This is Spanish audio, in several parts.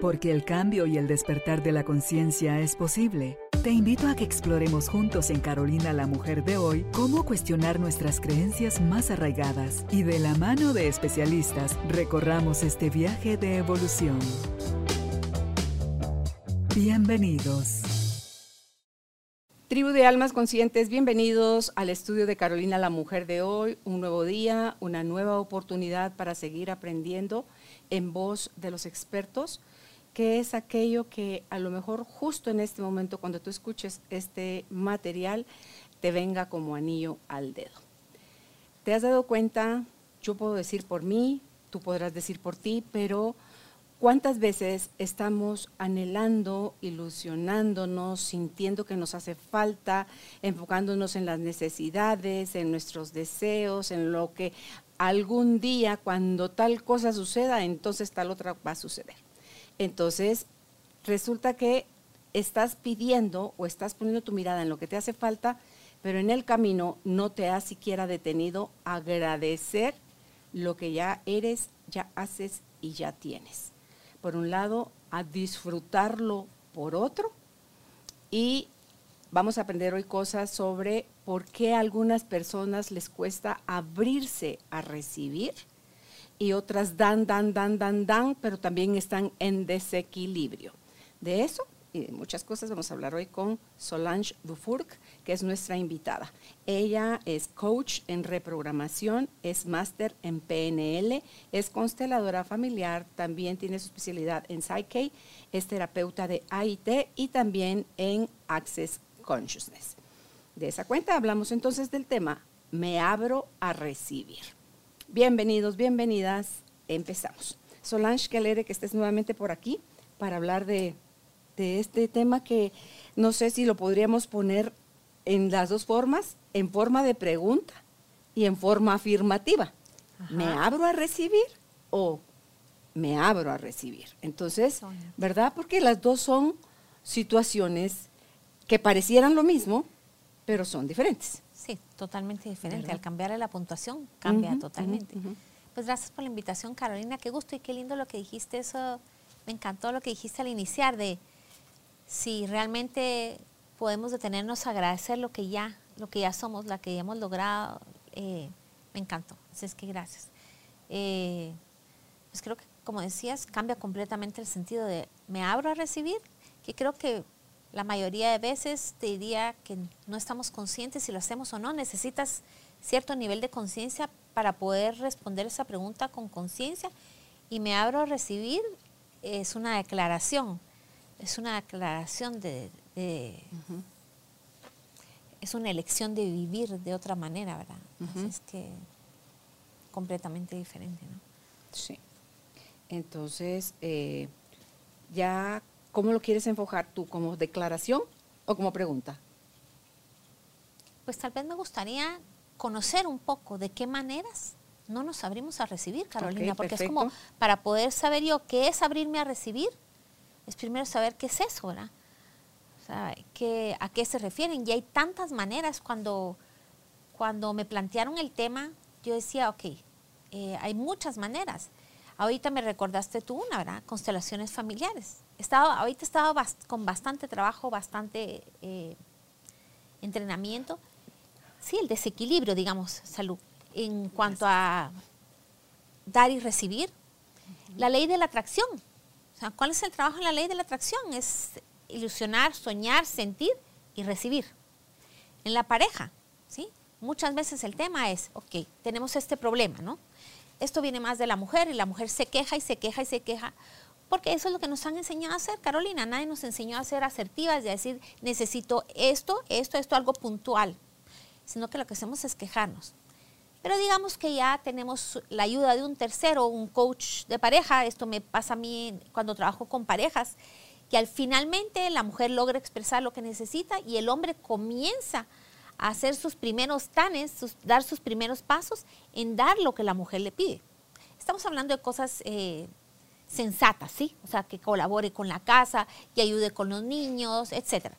Porque el cambio y el despertar de la conciencia es posible. Te invito a que exploremos juntos en Carolina la Mujer de hoy cómo cuestionar nuestras creencias más arraigadas y de la mano de especialistas recorramos este viaje de evolución. Bienvenidos. Tribu de Almas Conscientes, bienvenidos al estudio de Carolina la Mujer de hoy, un nuevo día, una nueva oportunidad para seguir aprendiendo en voz de los expertos qué es aquello que a lo mejor justo en este momento, cuando tú escuches este material, te venga como anillo al dedo. ¿Te has dado cuenta? Yo puedo decir por mí, tú podrás decir por ti, pero ¿cuántas veces estamos anhelando, ilusionándonos, sintiendo que nos hace falta, enfocándonos en las necesidades, en nuestros deseos, en lo que algún día, cuando tal cosa suceda, entonces tal otra va a suceder? Entonces, resulta que estás pidiendo o estás poniendo tu mirada en lo que te hace falta, pero en el camino no te has siquiera detenido agradecer lo que ya eres, ya haces y ya tienes. Por un lado, a disfrutarlo por otro y vamos a aprender hoy cosas sobre por qué a algunas personas les cuesta abrirse a recibir y otras dan, dan, dan, dan, dan, pero también están en desequilibrio. De eso y de muchas cosas vamos a hablar hoy con Solange Dufourc, que es nuestra invitada. Ella es coach en reprogramación, es máster en PNL, es consteladora familiar, también tiene su especialidad en Psyche, es terapeuta de AIT y también en Access Consciousness. De esa cuenta hablamos entonces del tema, me abro a recibir. Bienvenidos, bienvenidas. Empezamos. Solange, alegre que estés nuevamente por aquí para hablar de, este tema que no sé si lo podríamos poner en las dos formas, en forma de pregunta y en forma afirmativa. ¿Me abro a recibir o me abro a recibir? Entonces, ¿verdad? Porque las dos son situaciones que parecieran lo mismo, pero son diferentes. Sí, totalmente diferente. Al cambiarle la puntuación, cambia totalmente. Pues gracias por la invitación, Carolina. Qué gusto y qué lindo lo que dijiste. Eso me encantó lo que dijiste al iniciar de si realmente podemos detenernos a agradecer lo que ya, lo que ya somos, la que ya hemos logrado. Eh, me encantó. Así es que gracias. Eh, pues creo que, como decías, cambia completamente el sentido de me abro a recibir, que creo que la mayoría de veces te diría que no estamos conscientes si lo hacemos o no. Necesitas cierto nivel de conciencia para poder responder esa pregunta con conciencia. Y me abro a recibir es una declaración, es una declaración de... Es una elección de vivir de otra manera, ¿verdad? es que completamente diferente, ¿no? Sí. Entonces, eh, ya ¿Cómo lo quieres enfocar tú? ¿Como declaración o como pregunta? Pues tal vez me gustaría conocer un poco de qué maneras no nos abrimos a recibir, Carolina, porque es como para poder saber yo qué es abrirme a recibir, es primero saber qué es eso, ¿verdad? O sea, ¿a qué se refieren? Y hay tantas maneras. Cuando, cuando me plantearon el tema, yo decía, ok, eh, hay muchas maneras. Ahorita me recordaste tú una, ¿verdad? Constelaciones familiares estaba, ahorita estaba con bastante trabajo, bastante eh, entrenamiento. Sí, el desequilibrio, digamos, salud, en cuanto a dar y recibir. La ley de la atracción. O sea, ¿cuál es el trabajo en la ley de la atracción? Es ilusionar, soñar, sentir y recibir. En la pareja, ¿sí? Muchas veces el tema es, ok, tenemos este problema, ¿no? Esto viene más de la mujer y la mujer se queja y se queja y se queja porque eso es lo que nos han enseñado a hacer, Carolina. Nadie nos enseñó a ser asertivas y a decir, necesito esto, esto, esto, algo puntual. Sino que lo que hacemos es quejarnos. Pero digamos que ya tenemos la ayuda de un tercero, un coach de pareja. Esto me pasa a mí cuando trabajo con parejas, que al finalmente la mujer logra expresar lo que necesita y el hombre comienza a hacer sus primeros tanes, dar sus primeros pasos en dar lo que la mujer le pide. Estamos hablando de cosas eh, sensata, ¿sí? O sea, que colabore con la casa, que ayude con los niños, etc.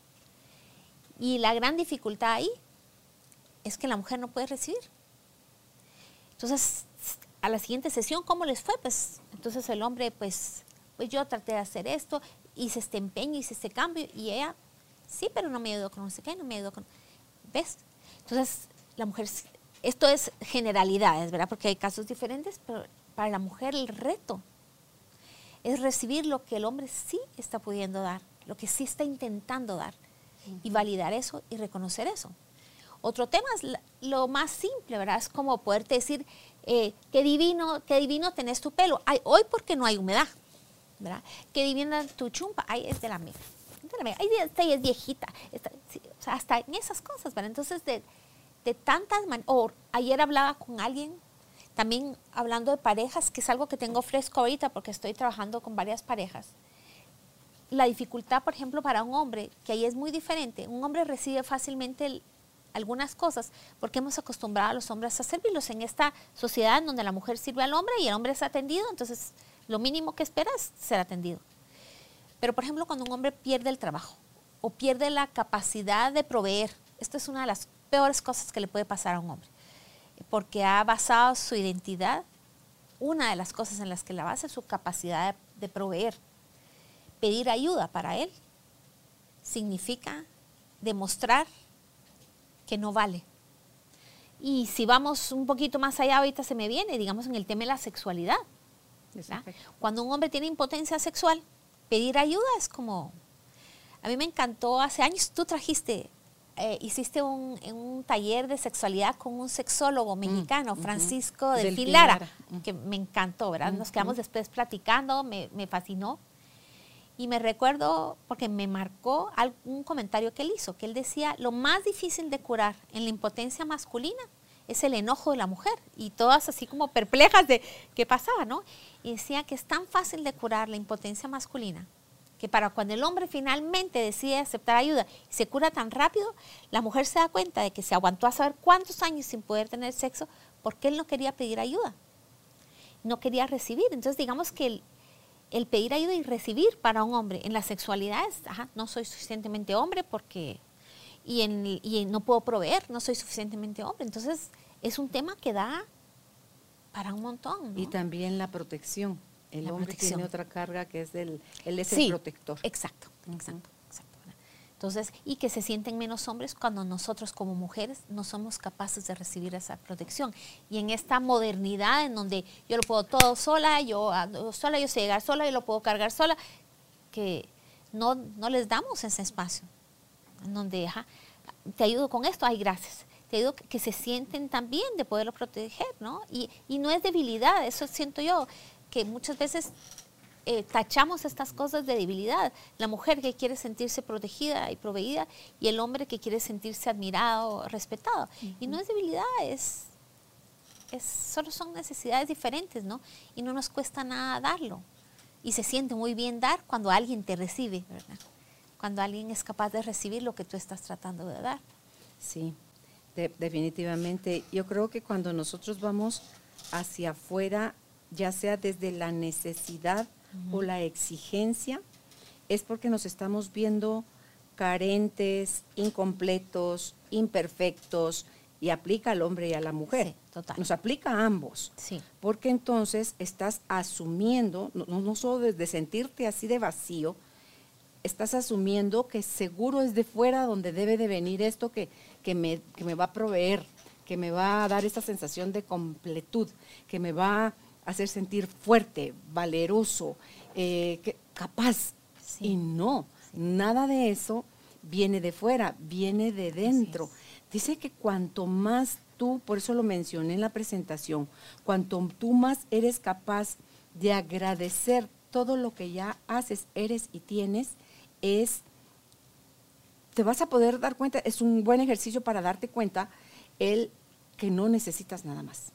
Y la gran dificultad ahí es que la mujer no puede recibir. Entonces, a la siguiente sesión, ¿cómo les fue? Pues entonces el hombre, pues, pues yo traté de hacer esto, hice este empeño, hice este cambio, y ella, sí, pero no me ayudó con no sé qué, no me ayudó con... ¿Ves? Entonces, la mujer, esto es generalidades, ¿verdad? Porque hay casos diferentes, pero para la mujer el reto es recibir lo que el hombre sí está pudiendo dar, lo que sí está intentando dar, y validar eso y reconocer eso. Otro tema es lo más simple, ¿verdad? Es como poderte decir, eh, qué divino, qué divino tenés tu pelo. Ay, hoy porque no hay humedad, ¿verdad? Qué divina tu chumpa. Ay, es de la mía. Ay, esta es viejita. o sea, hasta en esas cosas, ¿verdad? Entonces, de, de tantas maneras. Ayer hablaba con alguien, también hablando de parejas, que es algo que tengo fresco ahorita porque estoy trabajando con varias parejas. La dificultad, por ejemplo, para un hombre, que ahí es muy diferente. Un hombre recibe fácilmente algunas cosas, porque hemos acostumbrado a los hombres a servirlos en esta sociedad en donde la mujer sirve al hombre y el hombre es atendido, entonces lo mínimo que espera es ser atendido. Pero por ejemplo, cuando un hombre pierde el trabajo o pierde la capacidad de proveer, esto es una de las peores cosas que le puede pasar a un hombre, porque ha basado su identidad, una de las cosas en las que la basa es su capacidad de, de proveer. Pedir ayuda para él significa demostrar que no vale. Y si vamos un poquito más allá, ahorita se me viene, digamos, en el tema de la sexualidad. Cuando un hombre tiene impotencia sexual, pedir ayuda es como... A mí me encantó hace años, tú trajiste, eh, hiciste un, un, taller de sexualidad con un sexólogo mm, mexicano, Francisco de Pilara, que me encantó, ¿verdad? Nos quedamos después platicando, me, me fascinó. Y me recuerdo, porque me marcó un comentario que él hizo, que él decía, lo más difícil de curar en la impotencia masculina es el enojo de la mujer. Y todas así como perplejas de qué pasaba, ¿no? Y decía que es tan fácil de curar la impotencia masculina, que para cuando el hombre finalmente decide aceptar ayuda y se cura tan rápido, la mujer se da cuenta de que se aguantó a saber cuántos años sin poder tener sexo porque él no quería pedir ayuda, no quería recibir. Entonces digamos que el, el pedir ayuda y recibir para un hombre en la sexualidad es, no soy suficientemente hombre porque, y, en, y no puedo proveer, no soy suficientemente hombre. Entonces, es un tema que da para un montón. Y también la protección. El hombre tiene otra carga que es el, el es el protector. Exacto, exacto. Entonces, y que se sienten menos hombres cuando nosotros como mujeres no somos capaces de recibir esa protección. Y en esta modernidad en donde yo lo puedo todo sola, yo ando sola, yo sé llegar sola, yo lo puedo cargar sola, que no, no les damos ese espacio. En donde, te ayudo con esto, ay, gracias. Te ayudo que, se sienten también de poderlo proteger, ¿no? Y, y no es debilidad, eso siento yo, que muchas veces eh, tachamos estas cosas de debilidad. La mujer que quiere sentirse protegida y proveída y el hombre que quiere sentirse admirado, respetado. Y no es debilidad, es, es, solo son necesidades diferentes, ¿no? Y no nos cuesta nada darlo. Y se siente muy bien dar cuando alguien te recibe, ¿verdad? Cuando alguien es capaz de recibir lo que tú estás tratando de dar. Sí, definitivamente. Yo creo que cuando nosotros vamos hacia afuera, ya sea desde la necesidad o la exigencia, es porque nos estamos viendo carentes, incompletos, imperfectos, y aplica al hombre y a la mujer. Nos aplica a ambos. Sí. Porque entonces estás asumiendo, no, no solo de sentirte así de vacío, estás asumiendo que seguro es de fuera donde debe de venir esto que, que, me, que me va a proveer, que me va a dar esta sensación de completud, que me va hacer sentir fuerte, valeroso, eh, capaz. Y no, nada de eso viene de fuera, viene de dentro. Dice que cuanto más tú, por eso lo mencioné en la presentación, cuanto tú más eres capaz de agradecer todo lo que ya haces, eres y tienes, es, te vas a poder dar cuenta, es un buen ejercicio para darte cuenta el que no necesitas nada más.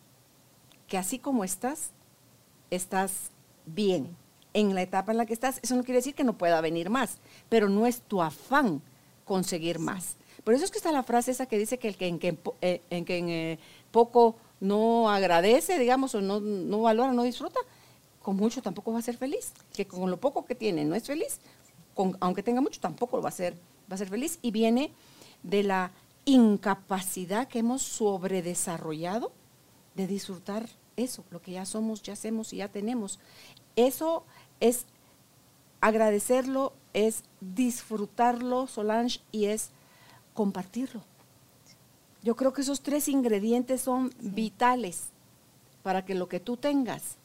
Que así como estás, estás bien en la etapa en la que estás. Eso no quiere decir que no pueda venir más, pero no es tu afán conseguir más. Por eso es que está la frase esa que dice que el que en, que, eh, en, que en eh, poco no agradece, digamos, o no, no valora, no disfruta, con mucho tampoco va a ser feliz. Que con lo poco que tiene no es feliz, con, aunque tenga mucho tampoco lo va a ser, va a ser feliz. Y viene de la incapacidad que hemos sobredesarrollado de disfrutar eso, lo que ya somos, ya hacemos y ya tenemos. Eso es agradecerlo, es disfrutarlo, Solange, y es compartirlo. Yo creo que esos tres ingredientes son vitales para que lo que tú tengas,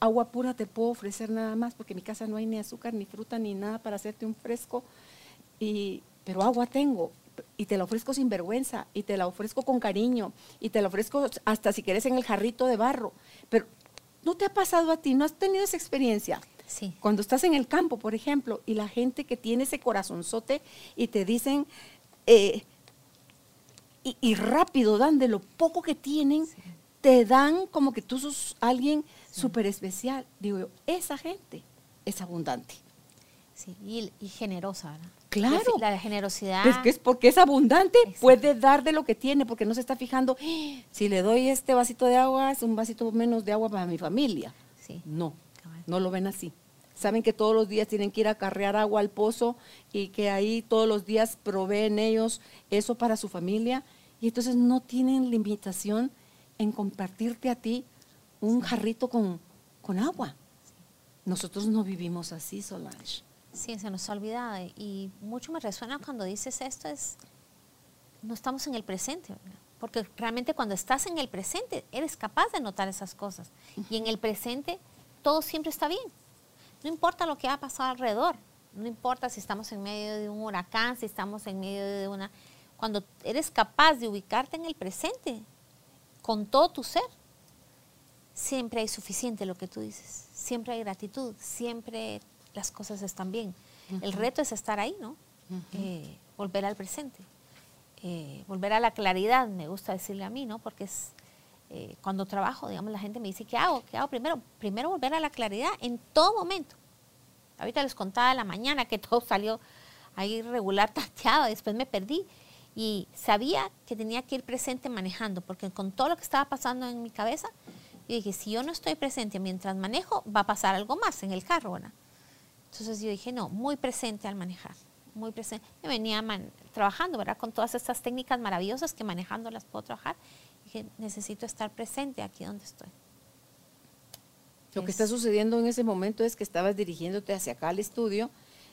agua pura te puedo ofrecer nada más, porque en mi casa no hay ni azúcar, ni fruta, ni nada para hacerte un fresco, y, pero agua tengo, y te la ofrezco sin vergüenza, y te la ofrezco con cariño, y te la ofrezco hasta si quieres en el jarrito de barro. Pero ¿no te ha pasado a ti? ¿No has tenido esa experiencia? Sí. Cuando estás en el campo, por ejemplo, y la gente que tiene ese corazonzote y te dicen, eh, y, rápido dan de lo poco que tienen, te dan como que tú sos alguien súper especial. Digo yo, esa gente es abundante. Sí, y, generosa, ¿verdad? Claro. La, generosidad. Es que es porque es abundante, puede dar de lo que tiene, porque no se está fijando, ¡Ah! si le doy este vasito de agua, es un vasito menos de agua para mi familia. Sí. No, no lo ven así. Saben que todos los días tienen que ir a carrear agua al pozo y que ahí todos los días proveen ellos eso para su familia. Y entonces no tienen limitación en compartirte a ti un jarrito con, con agua. Nosotros no vivimos así, Solange. Sí, se nos ha olvidado. Y mucho me resuena cuando dices esto, es, no estamos en el presente, porque realmente cuando estás en el presente, eres capaz de notar esas cosas. Y en el presente, todo siempre está bien. No importa lo que ha pasado alrededor, no importa si estamos en medio de un huracán, si estamos en medio de una... Cuando eres capaz de ubicarte en el presente, con todo tu ser, siempre hay suficiente lo que tú dices, siempre hay gratitud, siempre las cosas están bien. El reto es estar ahí, ¿no? Eh, volver al presente, eh, volver a la claridad, me gusta decirle a mí, ¿no? Porque es eh, cuando trabajo, digamos, la gente me dice, ¿qué hago? ¿Qué hago primero? Primero volver a la claridad en todo momento. Ahorita les contaba de la mañana que todo salió ahí regular, tateado, después me perdí y sabía que tenía que ir presente manejando, porque con todo lo que estaba pasando en mi cabeza, yo dije, si yo no estoy presente mientras manejo, va a pasar algo más en el carro, ¿verdad? Entonces yo dije, no, muy presente al manejar, muy presente. Me venía trabajando, ¿verdad? Con todas estas técnicas maravillosas que manejando las puedo trabajar. Dije, necesito estar presente aquí donde estoy. Lo que está sucediendo en ese momento es que estabas dirigiéndote hacia acá al estudio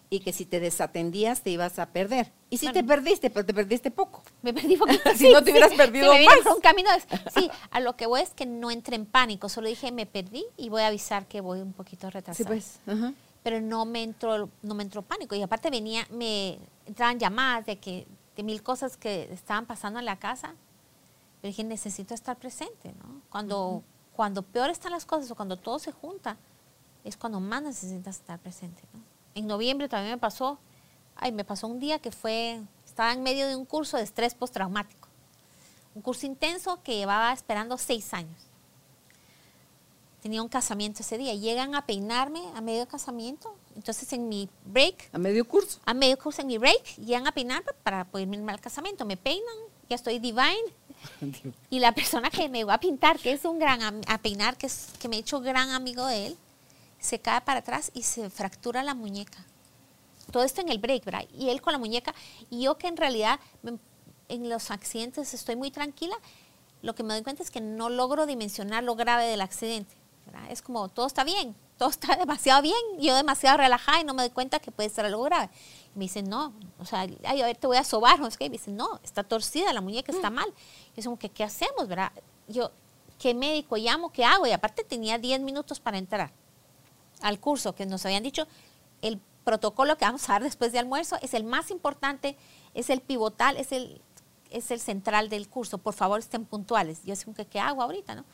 y que si te desatendías te ibas a perder. Y si te perdiste, pero te perdiste poco. Me perdí poquito. si no te hubieras perdido más. un camino sí, a lo que voy es que no entré en pánico, solo dije me perdí y voy a avisar que voy un poquito retrasado. Sí, pues. Ajá pero no me entró, no me entró pánico. Y aparte venía, me entraban llamadas de que de mil cosas que estaban pasando en la casa. Pero dije, necesito estar presente, ¿no? Cuando, cuando peor están las cosas o cuando todo se junta, es cuando más necesitas estar presente, ¿no? En noviembre también me pasó, ay, me pasó un día que fue, estaba en medio de un curso de estrés postraumático. Un curso intenso que llevaba esperando seis años tenía un casamiento ese día. Llegan a peinarme a medio casamiento. Entonces en mi break. A medio curso. A medio curso en mi break. Llegan a peinarme para poder irme al casamiento. Me peinan. Ya estoy divine. y la persona que me va a pintar, que es un gran a peinar, que, es, que me he hecho gran amigo de él, se cae para atrás y se fractura la muñeca. Todo esto en el break, ¿verdad? Y él con la muñeca. Y yo que en realidad en los accidentes estoy muy tranquila, lo que me doy cuenta es que no logro dimensionar lo grave del accidente. Es como, todo está bien, todo está demasiado bien, yo demasiado relajada y no me doy cuenta que puede ser algo grave. Y me dicen, no, o sea, ay, a ver, te voy a sobar, ¿no? Y me dicen, no, está torcida, la muñeca está mal. Y es como, ¿qué, ¿qué hacemos, verdad? Yo, ¿qué médico llamo? ¿Qué hago? Y aparte tenía 10 minutos para entrar al curso que nos habían dicho, el protocolo que vamos a dar después de almuerzo es el más importante, es el pivotal, es el, es el central del curso. Por favor, estén puntuales. Yo como que, ¿qué hago ahorita, no?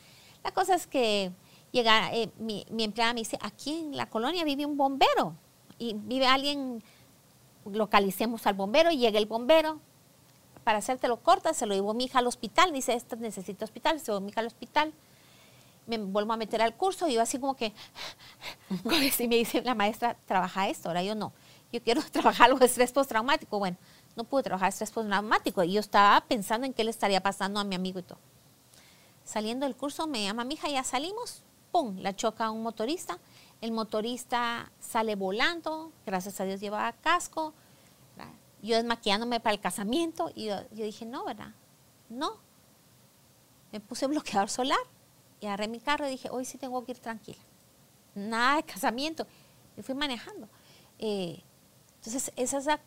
La cosa es que llega, eh, mi, empleada me dice, aquí en la colonia vive un bombero y vive alguien, localicemos al bombero y llega el bombero. Para hacértelo corta, se lo llevó mi hija al hospital, dice, esto necesita hospital, se llevó mi hija al hospital. Me vuelvo a meter al curso y yo así como que, y me dice la maestra, trabaja esto, ahora yo no, yo quiero trabajar algo de estrés postraumático. Bueno, no pude trabajar estrés postraumático y yo estaba pensando en qué le estaría pasando a mi amigo y todo. Saliendo del curso me llama mi hija, ya salimos, la choca un motorista. El motorista sale volando, gracias a Dios llevaba casco. Yo desmaquillándome para el casamiento y yo, dije, no, ¿verdad? No. Me puse bloqueador solar y agarré mi carro y dije, hoy sí tengo que ir tranquila. Nada de casamiento. y fui manejando. Eh, entonces, esa es la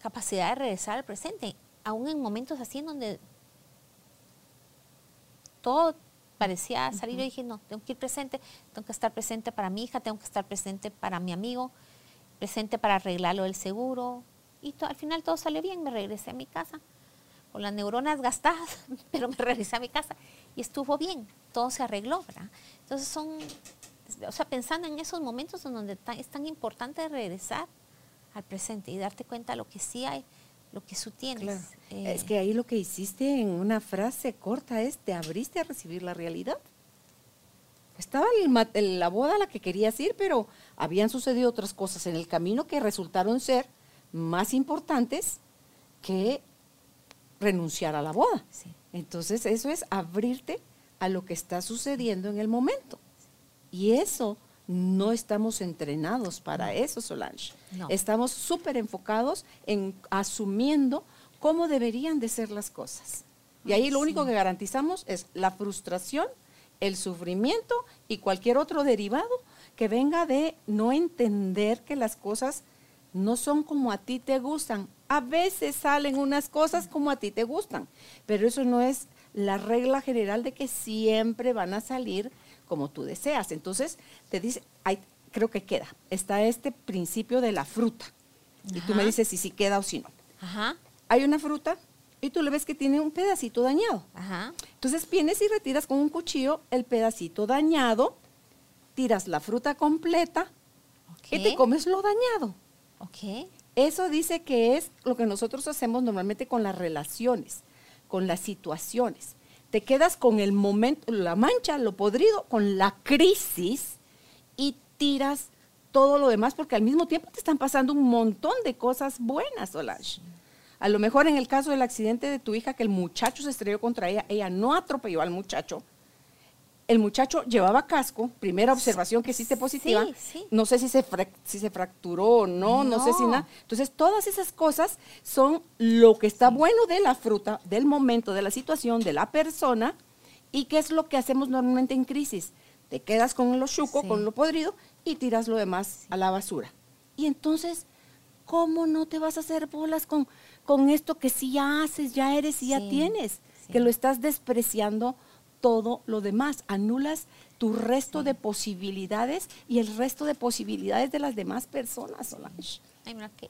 capacidad de regresar al presente, aún en momentos así en donde todo parecía salir, yo dije, no, tengo que ir presente, tengo que estar presente para mi hija, tengo que estar presente para mi amigo, presente para arreglarlo del seguro. Y al final todo salió bien, me regresé a mi casa, con las neuronas gastadas, pero me regresé a mi casa y estuvo bien, todo se arregló, ¿verdad? Entonces son, o sea, pensando en esos momentos en donde es tan importante regresar al presente y darte cuenta de lo que sí hay, lo que tú tienes. Eh, es que ahí lo que hiciste en una frase corta es, te abriste a recibir la realidad. Estaba la boda a la que querías ir, pero habían sucedido otras cosas en el camino que resultaron ser más importantes que renunciar a la boda. Entonces eso es abrirte a lo que está sucediendo en el momento. Y eso no estamos entrenados para eso, Solange. Estamos súper enfocados en asumiendo cómo deberían de ser las cosas. Y ahí lo único que garantizamos es la frustración, el sufrimiento y cualquier otro derivado que venga de no entender que las cosas no son como a ti te gustan. A veces salen unas cosas como a ti te gustan, pero eso no es la regla general de que siempre van a salir como tú deseas. Entonces, te dice, creo que queda. Está este principio de la fruta. Y tú me dices si sí queda o si no. Ajá. Hay una fruta y tú le ves que tiene un pedacito dañado. Ajá. Entonces vienes y retiras con un cuchillo el pedacito dañado, tiras la fruta completa y te comes lo dañado. Ok. Eso dice que es lo que nosotros hacemos normalmente con las relaciones, con las situaciones te quedas con el momento, la mancha, lo podrido, con la crisis y tiras todo lo demás porque al mismo tiempo te están pasando un montón de cosas buenas, Solange. A lo mejor en el caso del accidente de tu hija, que el muchacho se estrelló contra ella, ella no atropelló al muchacho, el muchacho llevaba casco, primera observación que existe positiva, no sé si se, si se fracturó o no, no, sé si nada. Entonces, todas esas cosas son lo que está bueno de la fruta, del momento, de la situación, de la persona, y qué es lo que hacemos normalmente en crisis. Te quedas con lo chuco, con lo podrido, y tiras lo demás a la basura. Y entonces, ¿cómo no te vas a hacer bolas con, con esto que sí ya haces, ya eres y ya tienes? Que lo estás despreciando todo lo demás, anulas tu resto de posibilidades y el resto de posibilidades de las demás personas, Solange.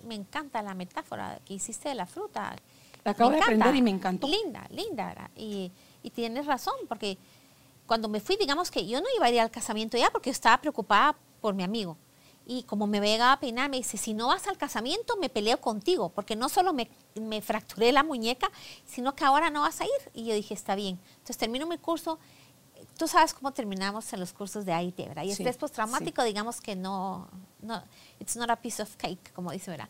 me encanta la metáfora que hiciste de la fruta. La acabo de aprender y me encantó. Linda, linda. Y, y tienes razón, porque cuando me fui, digamos que yo no iba a ir al casamiento ya porque estaba preocupada por mi amigo. Y como me veía a peinar, me dice, si no vas al casamiento, me peleo contigo, porque no solo me, me, fracturé la muñeca, sino que ahora no vas a ir. Y yo dije, está bien. Entonces termino mi curso. Tú sabes cómo terminamos en los cursos de AIT, ¿verdad? Y sí, estrés postraumático, digamos que no, no, it's not a piece of cake, como dice, ¿verdad?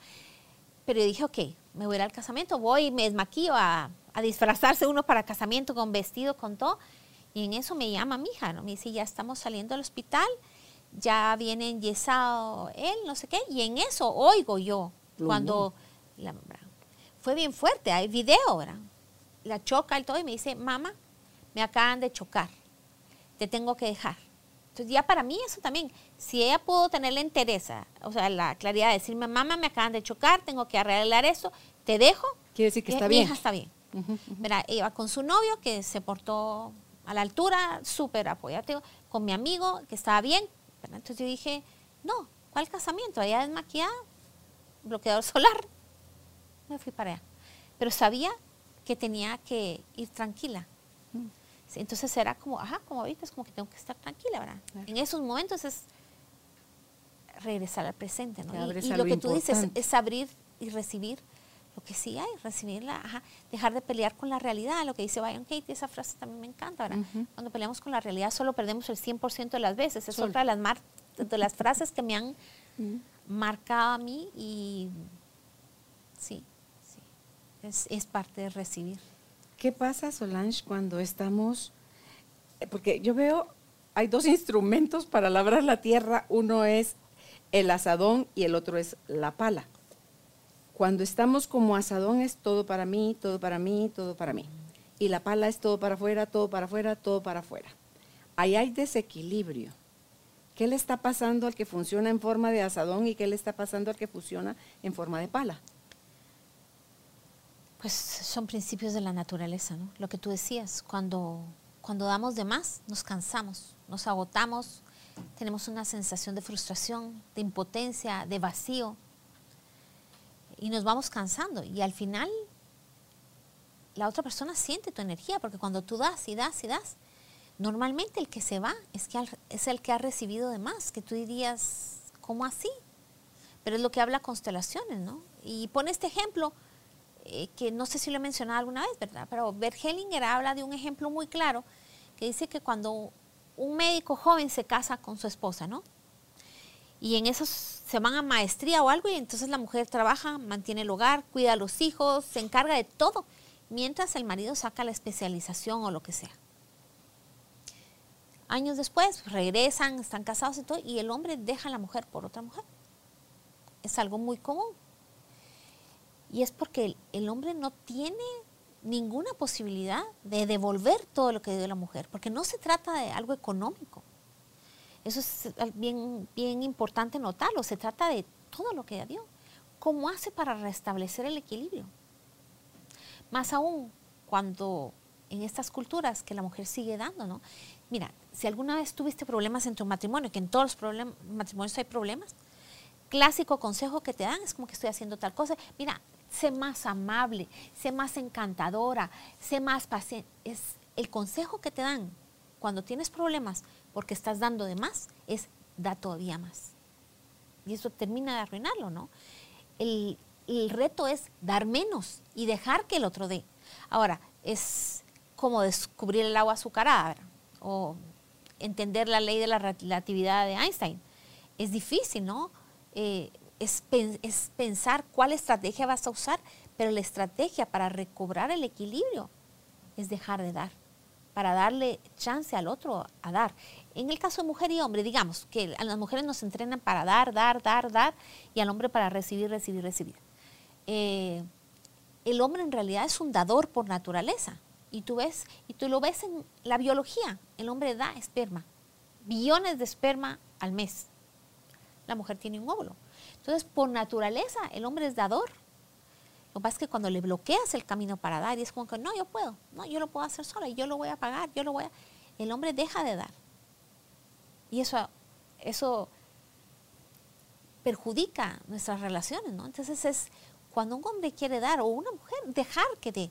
Pero yo dije, ok, me voy a ir al casamiento, voy, me desmaquillo a, a disfrazarse uno para casamiento con vestido, con todo. Y en eso me llama mi hija, ¿no? Me dice, ya estamos saliendo del hospital ya viene enyesado él, no sé qué, y en eso oigo yo cuando fue bien fuerte, hay video, ¿verdad? La choca y todo y me dice, mamá, me acaban de chocar, te tengo que dejar. Entonces ya para mí eso también, si ella pudo tener la entereza, o sea, la claridad de decirme, mamá, me acaban de chocar, tengo que arreglar eso, te dejo. Quiere decir que eh, está bien. Mi hija está bien. Ella con su novio que se portó a la altura, súper apoyativo, con mi amigo que estaba bien, entonces yo dije, no, ¿cuál casamiento? Allá desmaquillada, bloqueador solar. Me fui para allá. Pero sabía que tenía que ir tranquila. Mm. Entonces era como, ajá, como ahorita es como que tengo que estar tranquila, ¿verdad? En esos momentos es regresar al presente, ¿no? Y, lo, que tú dices es abrir y recibir lo que sí hay, recibirla, ajá, dejar de pelear con la realidad, lo que dice Byron Katie, esa frase también me encanta, ¿verdad? Cuando peleamos con la realidad solo perdemos el 100% de las veces, es otra de las, de las frases que me han marcado a mí y sí, sí, es, es parte de recibir. ¿Qué pasa, Solange, cuando estamos, eh, porque yo veo, hay dos instrumentos para labrar la tierra, uno es el asadón y el otro es la pala. Cuando estamos como asadón es todo para mí, todo para mí, todo para mí. Y la pala es todo para afuera, todo para afuera, todo para afuera. Ahí hay desequilibrio. ¿Qué le está pasando al que funciona en forma de asadón y qué le está pasando al que funciona en forma de pala? Pues son principios de la naturaleza, ¿no? Lo que tú decías, cuando, cuando damos de más, nos cansamos, nos agotamos, tenemos una sensación de frustración, de impotencia, de vacío, y nos vamos cansando. Y al final, la otra persona siente tu energía, porque cuando tú das y das y das, normalmente el que se va es, que es el que ha recibido de más, que tú dirías, ¿cómo así? Pero es lo que habla constelaciones, ¿no? Y pone este ejemplo eh, que no sé si lo he mencionado alguna vez, ¿verdad? Pero Bert Hellinger habla de un ejemplo muy claro que dice que cuando un médico joven se casa con su esposa, ¿no? Y en esos se van a maestría o algo y entonces la mujer trabaja, mantiene el hogar, cuida a los hijos, se encarga de todo, mientras el marido saca la especialización o lo que sea. Años después regresan, están casados y todo, y el hombre deja a la mujer por otra mujer. Es algo muy común. Y es porque el, hombre no tiene ninguna posibilidad de devolver todo lo que dio la mujer, porque no se trata de algo económico. Eso es bien, bien importante notarlo, se trata de todo lo que ella dio. ¿Cómo hace para restablecer el equilibrio? Más aún cuando en estas culturas que la mujer sigue dando, ¿no? Mira, si alguna vez tuviste problemas en tu matrimonio, que en todos los matrimonios hay problemas, clásico consejo que te dan es como que estoy haciendo tal cosa. Mira, sé más amable, sé más encantadora, sé más paciente. Es el consejo que te dan cuando tienes problemas porque estás dando de más, es da todavía más. Y eso termina de arruinarlo, ¿no? El, el reto es dar menos y dejar que el otro dé. Ahora, es como descubrir el agua azucarada o entender la ley de la relatividad de Einstein. Es difícil, ¿no? Eh, es, pensar cuál estrategia vas a usar, pero la estrategia para recobrar el equilibrio es dejar de dar, para darle chance al otro a dar. En el caso de mujer y hombre, digamos que a las mujeres nos entrenan para dar, dar, dar, dar, y al hombre para recibir, recibir, recibir. Eh, el hombre en realidad es un dador por naturaleza. Y tú ves, y tú lo ves en la biología. El hombre da esperma, billones de esperma al mes. La mujer tiene un óvulo. Entonces, por naturaleza, el hombre es dador. Lo que pasa es que cuando le bloqueas el camino para dar, y es como que no, yo puedo, no, yo lo puedo hacer sola, y yo lo voy a pagar, yo lo voy a. El hombre deja de dar. Y eso, eso perjudica nuestras relaciones, ¿no? Entonces es cuando un hombre quiere dar o una mujer, dejar que dé.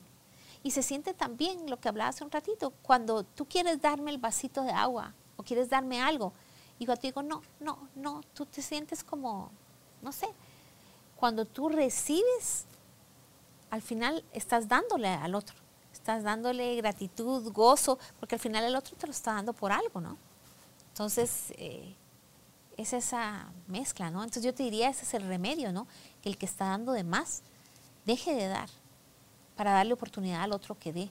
Y se siente también lo que hablaba hace un ratito, cuando tú quieres darme el vasito de agua o quieres darme algo, y yo te digo, no, no, no, tú te sientes como no sé, cuando tú recibes, al final estás dándole al otro, estás dándole gratitud, gozo, porque al final el otro te lo está dando por algo, ¿no? Entonces, eh, es esa mezcla, ¿no? Entonces yo te diría, ese es el remedio, ¿no? Que el que está dando de más, deje de dar, para darle oportunidad al otro que dé.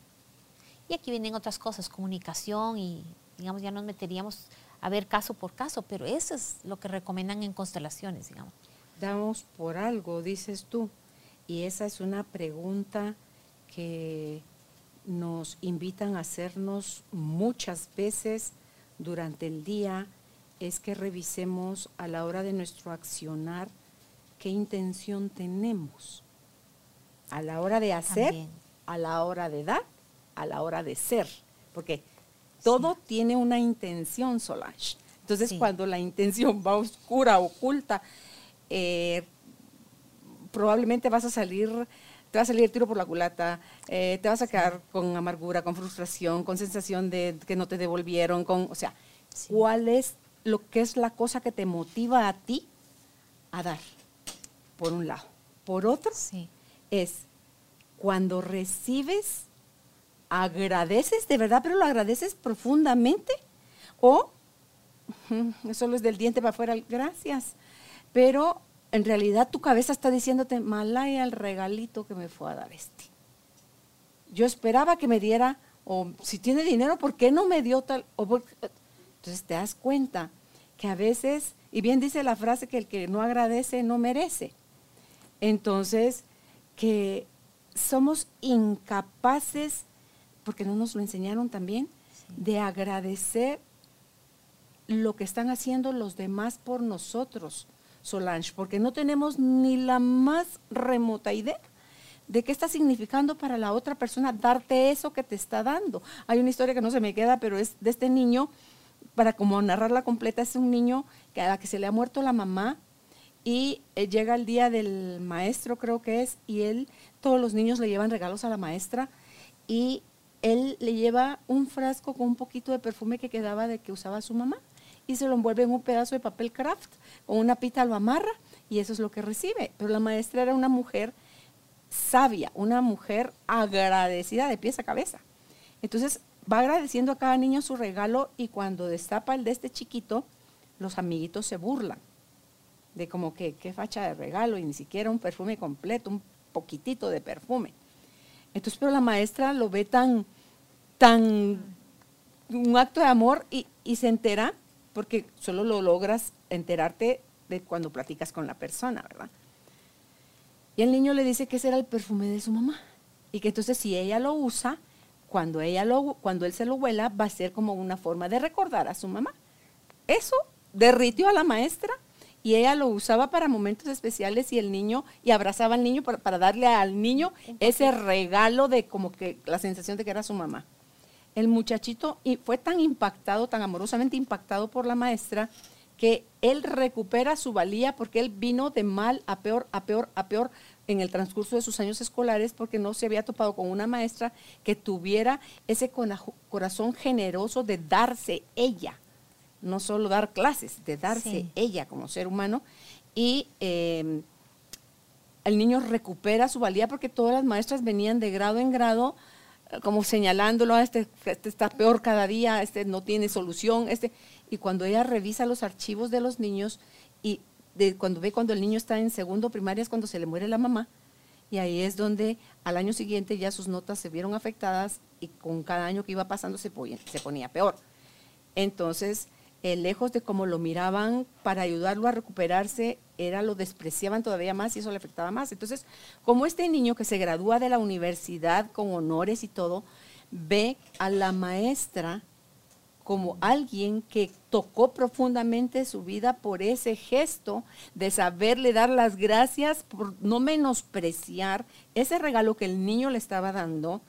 Y aquí vienen otras cosas, comunicación y, digamos, ya nos meteríamos a ver caso por caso, pero eso es lo que recomiendan en constelaciones, digamos damos por algo, dices tú. Y esa es una pregunta que nos invitan a hacernos muchas veces durante el día, es que revisemos a la hora de nuestro accionar qué intención tenemos. A la hora de hacer, a la hora de dar, a la hora de ser. Porque todo tiene una intención, Solange. Entonces, cuando la intención va oscura, oculta, eh, probablemente vas a salir, te va a salir el tiro por la culata, eh, te vas a quedar con amargura, con frustración, con sensación de que no te devolvieron, con, o sea, ¿cuál es lo que es la cosa que te motiva a ti a dar? Por un lado. Por otro, es cuando recibes, agradeces de verdad, pero lo agradeces profundamente o solo es del diente para afuera, gracias pero en realidad tu cabeza está diciéndote, malaya el regalito que me fue a dar este. Yo esperaba que me diera, o si tiene dinero, ¿por qué no me dio tal? Entonces te das cuenta que a veces, y bien dice la frase que el que no agradece no merece. Entonces, que somos incapaces, porque no nos lo enseñaron también, de agradecer lo que están haciendo los demás por nosotros, Solange, porque no tenemos ni la más remota idea de qué está significando para la otra persona darte eso que te está dando. Hay una historia que no se me queda, pero es de este niño, para como narrarla completa, es un niño que a la que se le ha muerto la mamá y eh, llega el día del maestro, creo que es, y él, todos los niños le llevan regalos a la maestra y él le lleva un frasco con un poquito de perfume que quedaba de que usaba su mamá y se lo envuelve en un pedazo de papel craft, con una pita lo amarra y eso es lo que recibe. Pero la maestra era una mujer sabia, una mujer agradecida de pies a cabeza. Entonces va agradeciendo a cada niño su regalo y cuando destapa el de este chiquito, los amiguitos se burlan de como que qué facha de regalo y ni siquiera un perfume completo, un poquitito de perfume. Entonces, pero la maestra lo ve tan, tan, un acto de amor y, y se entera porque solo lo logras enterarte de cuando platicas con la persona, ¿verdad? Y el niño le dice que ese era el perfume de su mamá y que entonces si ella lo usa, cuando, ella lo, cuando él se lo huela, va a ser como una forma de recordar a su mamá. Eso derritió a la maestra y ella lo usaba para momentos especiales y el niño, y abrazaba al niño para, para darle al niño ese regalo de como que la sensación de que era su mamá el muchachito fue tan impactado, tan amorosamente impactado por la maestra, que él recupera su valía porque él vino de mal a peor, a peor, a peor en el transcurso de sus años escolares porque no se había topado con una maestra que tuviera ese corazón generoso de darse ella, no solo dar clases, de darse ella como ser humano. Y em, el niño recupera su valía porque todas las maestras venían de grado en grado como señalándolo, este, este está peor cada día, este no tiene solución, este y cuando ella revisa los archivos de los niños y de, cuando ve cuando el niño está en segundo primaria es cuando se le muere la mamá y ahí es donde al año siguiente ya sus notas se vieron afectadas y con cada año que iba pasando se ponía, peor. Entonces, eh, lejos de cómo lo miraban para ayudarlo a recuperarse, era lo despreciaban todavía más y eso le afectaba más. Entonces, como este niño que se gradúa de la universidad con honores y todo, ve a la maestra como alguien que tocó profundamente su vida por ese gesto de saberle dar las gracias, por no menospreciar ese regalo que el niño le estaba dando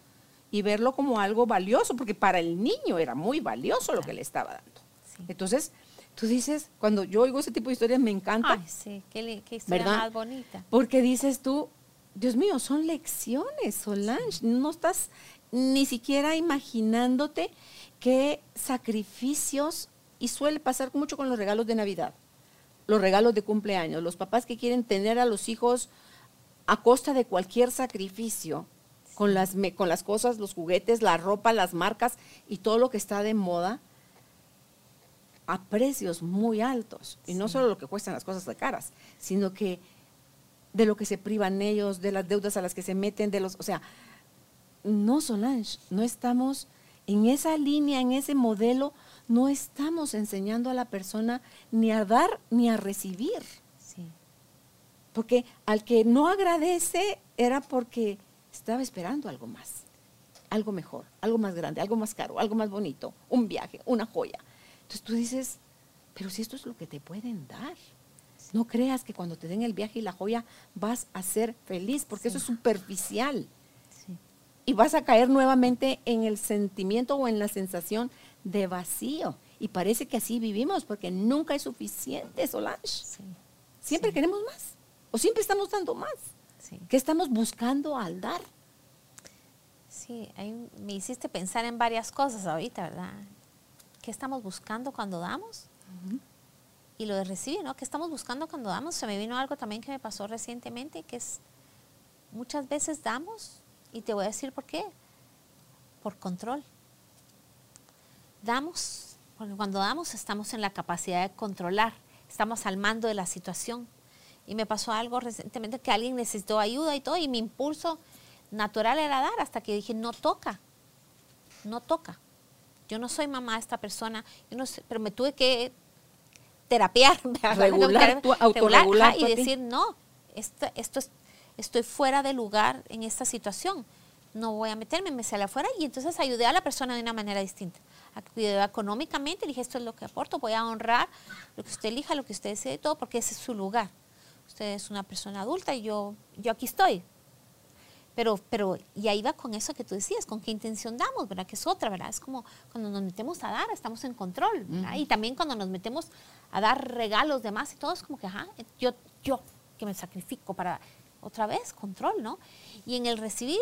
y verlo como algo valioso, porque para el niño era muy valioso lo que le estaba dando. Entonces, tú dices, cuando yo oigo ese tipo de historias me encanta. Ay, sí, qué, historia más bonita. Porque dices tú, Dios mío, son lecciones, Solange. No estás ni siquiera imaginándote qué sacrificios, y suele pasar mucho con los regalos de Navidad, los regalos de cumpleaños, los papás que quieren tener a los hijos a costa de cualquier sacrificio, con, las, con las cosas, los juguetes, la ropa, las marcas y todo lo que está de moda a precios muy altos. Y no solo lo que cuestan las cosas de caras, sino que de lo que se privan ellos, de las deudas a las que se meten, de los, o sea, no Solange, no estamos en esa línea, en ese modelo, no estamos enseñando a la persona ni a dar ni a recibir. Sí. Porque al que no agradece era porque estaba esperando algo más, algo mejor, algo más grande, algo más caro, algo más bonito, un viaje, una joya. Entonces tú dices, pero si esto es lo que te pueden dar. No creas que cuando te den el viaje y la joya vas a ser feliz, porque eso es superficial. Y vas a caer nuevamente en el sentimiento o en la sensación de vacío. Y parece que así vivimos, porque nunca es suficiente, Solange. Siempre queremos más. O siempre estamos dando más. ¿Qué estamos buscando al dar? Sí, me hiciste pensar en varias cosas ahorita, ¿verdad? ¿Qué estamos buscando cuando damos? Y lo de recibir, ¿no? ¿Qué estamos buscando cuando damos? Se me vino algo también que me pasó recientemente, que es, muchas veces damos, y te voy a decir por qué, por control. Damos, cuando damos estamos en la capacidad de controlar, estamos al mando de la situación. Y me pasó algo recientemente que alguien necesitó ayuda y todo, y mi impulso natural era dar hasta que dije, no toca, no toca. Yo no soy mamá de esta persona, yo no sé, pero me tuve que terapiar, regular, y decir, no, esto, esto es, estoy fuera de lugar en esta situación. no voy a meterme, me salí afuera y entonces ayudé a la persona de una manera distinta. Ayudé económicamente, dije, esto es lo que aporto, voy a honrar lo que usted elija, lo que usted desee, todo, porque ese es su lugar. Usted es una persona adulta y yo, yo aquí estoy. Pero, pero, y ahí va con eso que tú decías, con qué intención damos, ¿verdad? Que es otra, ¿verdad? Es como cuando nos metemos a dar, estamos en control, ¿verdad? Y también cuando nos metemos a dar regalos demás y todo, es como que, ajá, yo, yo que me sacrifico para, otra vez, control, ¿no? Y en el recibir,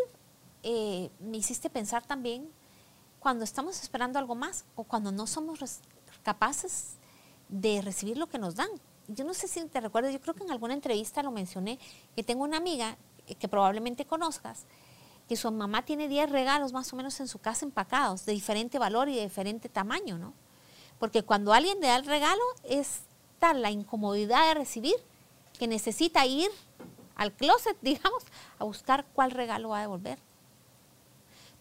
eh, me hiciste pensar también cuando estamos esperando algo más o cuando no somos capaces de recibir lo que nos dan. Yo no sé si te recuerdas, yo creo que en alguna entrevista lo mencioné, que tengo una amiga que probablemente conozcas, que su mamá tiene 10 regalos más o menos en su casa empacados, de diferente valor y de diferente tamaño, ¿no? Porque cuando alguien le da el regalo, es tal la incomodidad de recibir que necesita ir al closet, digamos, a buscar cuál regalo va a devolver.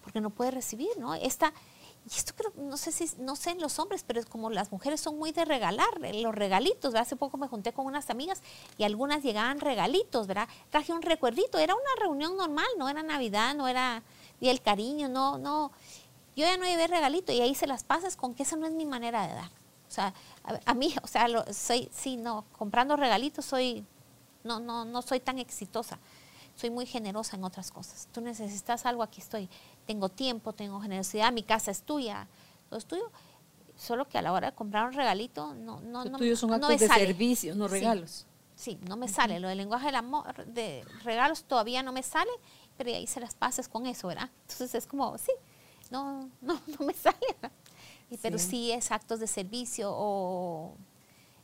Porque no puede recibir, ¿no? Esta, y esto creo, no sé si, no sé en los hombres, pero es como las mujeres son muy de regalar, eh, los regalitos. Hace poco me junté con unas amigas y algunas llegaban regalitos, ¿verdad? Traje un recuerdito, era una reunión normal, no era Navidad, no era Día del Cariño, no, no. Yo ya no llevé regalito y ahí se las pasas con que esa no es mi manera de dar. O sea, a, mí, o sea, soy, sí, no, comprando regalitos soy, no, no, no soy tan exitosa. Soy muy generosa en otras cosas. Tú necesitas algo, aquí estoy. Tengo tiempo, tengo generosidad, mi casa es tuya, todo es tuyo. Solo que a la hora de comprar un regalito, no, no, no. Tuyos son actos de servicio, no regalos. Sí, no me sale. Lo del lenguaje del amor, de regalos todavía no me sale, pero ahí se las pases con eso, ¿verdad? Entonces es como, sí, no, no, no me sale. Pero sí es actos de servicio o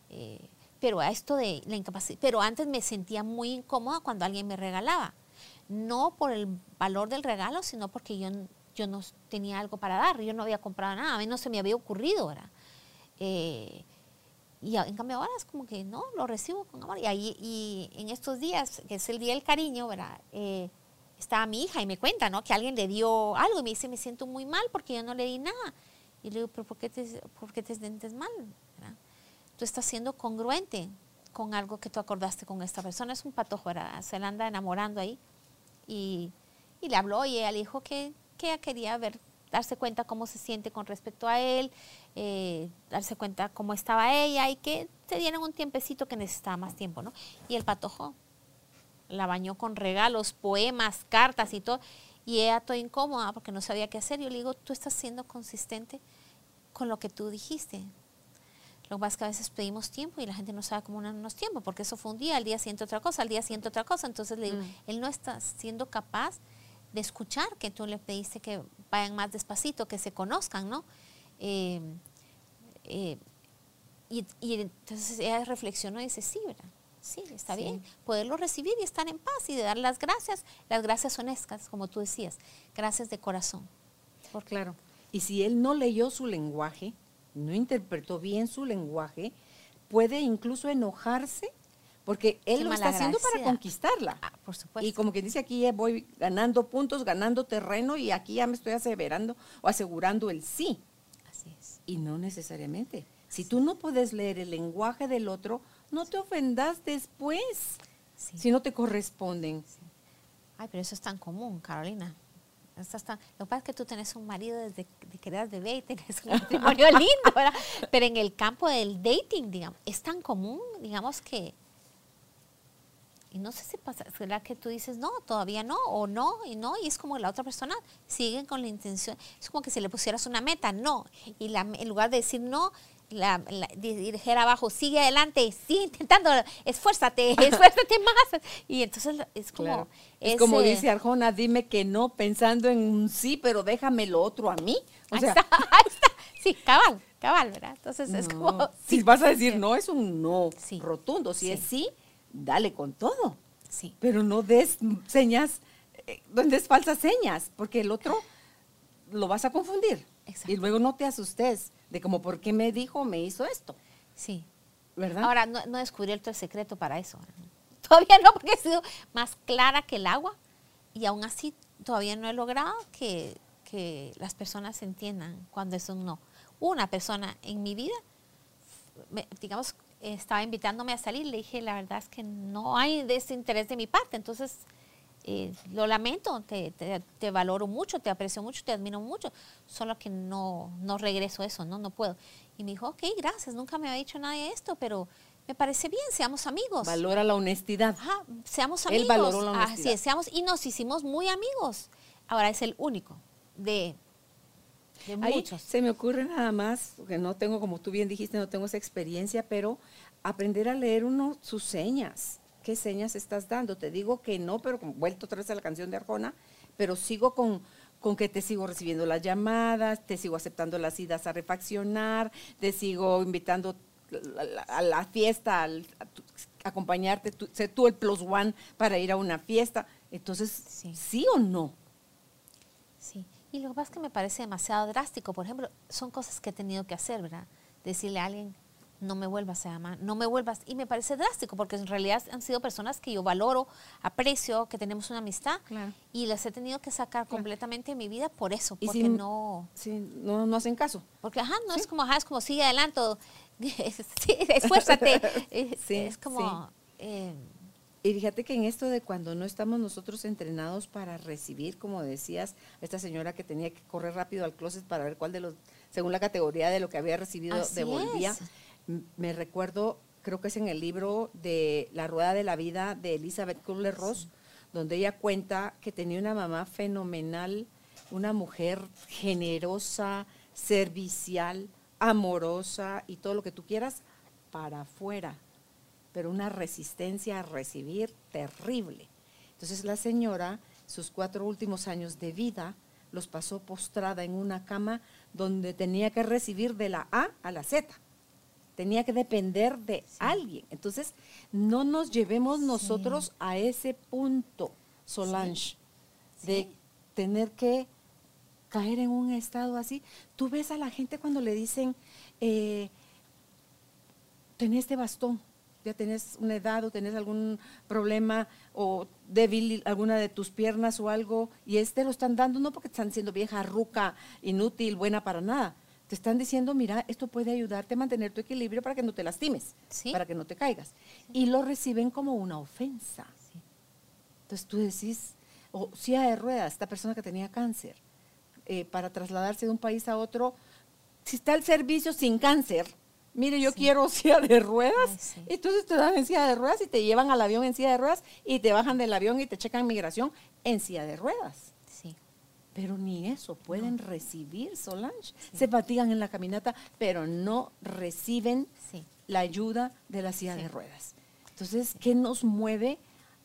eh, pero a esto de la incapacidad, pero antes me sentía muy incómoda cuando alguien me regalaba, no por el valor del regalo, sino porque yo, yo no tenía algo para dar, yo no había comprado nada, a mí no se me había ocurrido, ¿verdad? Eh, y en cambio ahora es como que no, lo recibo con amor. Y, ahí, y en estos días, que es el Día del Cariño, ¿verdad? Eh, estaba mi hija y me cuenta, ¿no? Que alguien le dio algo y me dice, me siento muy mal porque yo no le di nada. Y le digo, pero ¿por qué te, por qué te sientes mal? tú estás siendo congruente con algo que tú acordaste con esta persona. Es un patojo, ¿verdad? Se la anda enamorando ahí. Y, le habló y ella le dijo que, que ella quería ver, darse cuenta cómo se siente con respecto a él, eh, darse cuenta cómo estaba ella y que se dieron un tiempecito que necesitaba más tiempo, ¿no? Y el patojo la bañó con regalos, poemas, cartas y todo. Y ella toda incómoda porque no sabía qué hacer. Yo le digo, tú estás siendo consistente con lo que tú dijiste. Lo que pasa es que a veces pedimos tiempo y la gente no sabe cómo darnos tiempo, porque eso fue un día, al día siguiente otra cosa, al día siguiente otra cosa. Entonces le digo, mm. él no está siendo capaz de escuchar que tú le pediste que vayan más despacito, que se conozcan, ¿no? Eh, eh, y, entonces ella reflexionó y dice, sí, ¿verdad? Sí, está bien. Poderlo recibir y estar en paz y de dar las gracias, las gracias honestas, como tú decías, gracias de corazón. Por claro. Y si él no leyó su lenguaje, no interpretó bien su lenguaje, puede incluso enojarse porque él lo está haciendo para conquistarla. Ah, por supuesto. Y como que dice aquí ya voy ganando puntos, ganando terreno y aquí ya me estoy aseverando o asegurando el sí. Así es. Y no necesariamente. Si tú no puedes leer el lenguaje del otro, no te ofendas después si no te corresponden. Ay, pero eso es tan común, Carolina. Lo que pasa es que tú tenés un marido desde que eras bebé y tenés un matrimonio lindo, ¿verdad? Pero en el campo del dating, digamos, es tan común, digamos que... Y no sé si pasa, ¿será que tú dices no, todavía no, o no, y no, y es como la otra persona sigue con la intención, es como que si le pusieras una meta, no, y la, en lugar de decir no, la, dirigir abajo, sigue adelante, sigue intentando, esfuérzate, esfuérzate más. Y entonces es como... Es como dice Arjona, dime que no pensando en un sí, pero déjame lo otro a mí. ahí, está, ahí está. Sí, cabal, cabal, ¿verdad? Entonces es como... Si vas a decir no, es un no rotundo. Si es sí, dale con todo. Sí. Pero no des señas, eh, donde es falsas señas, porque el otro lo vas a confundir. Y luego no te asustes de como, ¿por qué me dijo, me hizo esto? Sí. ¿Verdad? Ahora, no, no he descubierto el secreto para eso. Todavía no, porque he sido más clara que el agua y aún así todavía no he logrado que, que las personas entiendan cuando es un no. Una persona en mi vida, digamos, estaba invitándome a salir, le dije, la verdad es que no hay desinterés de mi parte, entonces eh, lo lamento, te, te, valoro mucho, te aprecio mucho, te admiro mucho, solo que no, no regreso eso, ¿no? No puedo. Y me dijo, ok, gracias, nunca me había dicho nada de esto, pero me parece bien, seamos amigos. Valora la honestidad. Ajá, seamos amigos. Él valoró la honestidad. Así es, seamos, y nos hicimos muy amigos. Ahora es el único de, de muchos. Se me ocurre nada más, que no tengo, como tú bien dijiste, no tengo esa experiencia, pero aprender a leer uno sus señas ¿qué señas estás dando? Te digo que no, pero vuelto otra vez a la canción de Arjona, pero sigo con, con que te sigo recibiendo las llamadas, te sigo aceptando las idas a refaccionar, te sigo invitando a la fiesta, a, acompañarte, sé tú el plus one para ir a una fiesta. Entonces, sí. ¿sí o no? Sí. Y lo que pasa es que me parece demasiado drástico. Por ejemplo, son cosas que he tenido que hacer, ¿verdad? Decirle a alguien, no me vuelvas a amar, no me vuelvas. Y me parece drástico porque en realidad han sido personas que yo valoro, aprecio, que tenemos una amistad y las he tenido que sacar completamente de mi vida por eso, porque no, no... no hacen caso. Porque, ajá, no es como, ajá, es como sigue adelante, sí, esfuérzate. es como... Eh, y fíjate que en esto de cuando no estamos nosotros entrenados para recibir, como decías, esta señora que tenía que correr rápido al closet para ver cuál de los, según la categoría de lo que había recibido, devolvía me recuerdo, creo que es en el libro de La Rueda de la Vida de Elizabeth Kubler-Ross, donde ella cuenta que tenía una mamá fenomenal, una mujer generosa, servicial, amorosa y todo lo que tú quieras para afuera, pero una resistencia a recibir terrible. Entonces la señora, sus cuatro últimos años de vida, los pasó postrada en una cama donde tenía que recibir de la A a la Z tenía que depender de alguien. Entonces, no nos llevemos nosotros a ese punto, Solange, de tener que caer en un estado así. Tú ves a la gente cuando le dicen, eh, tenés este bastón, ya tenés una edad o tenés algún problema o débil alguna de tus piernas o algo, y este lo están dando no porque están siendo vieja, ruca, inútil, buena para nada, te están diciendo, mira, esto puede ayudarte a mantener tu equilibrio para que no te lastimes, para que no te caigas. Y lo reciben como una ofensa. Entonces tú decís, o si silla de ruedas, esta persona que tenía cáncer, eh, para trasladarse de un país a otro, si está el servicio sin cáncer, mire, yo quiero silla de ruedas, entonces te dan en silla de ruedas y te llevan al avión en silla de ruedas y te bajan del avión y te checan migración en silla de ruedas. Pero ni eso pueden recibir, Solange. Se fatigan en la caminata, pero no reciben la ayuda de la silla de ruedas. Entonces, ¿qué nos mueve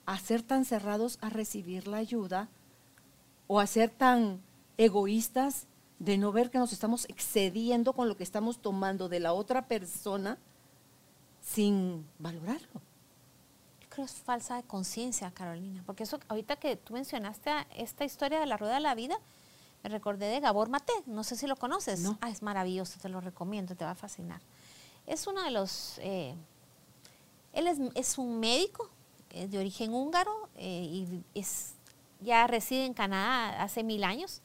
a ser tan cerrados a recibir la ayuda o a ser tan egoístas de no ver que nos estamos excediendo con lo que estamos tomando de la otra persona sin valorarlo? Creo es falsa de conciencia, Carolina, porque eso ahorita que tú mencionaste esta historia de la rueda de la vida, me recordé de Gabor Mate, no sé si lo conoces. No. Ah, es maravilloso, te lo recomiendo, te va a fascinar. Es uno de los, eh, él es, un médico de origen húngaro eh, y es, ya reside en Canadá hace mil años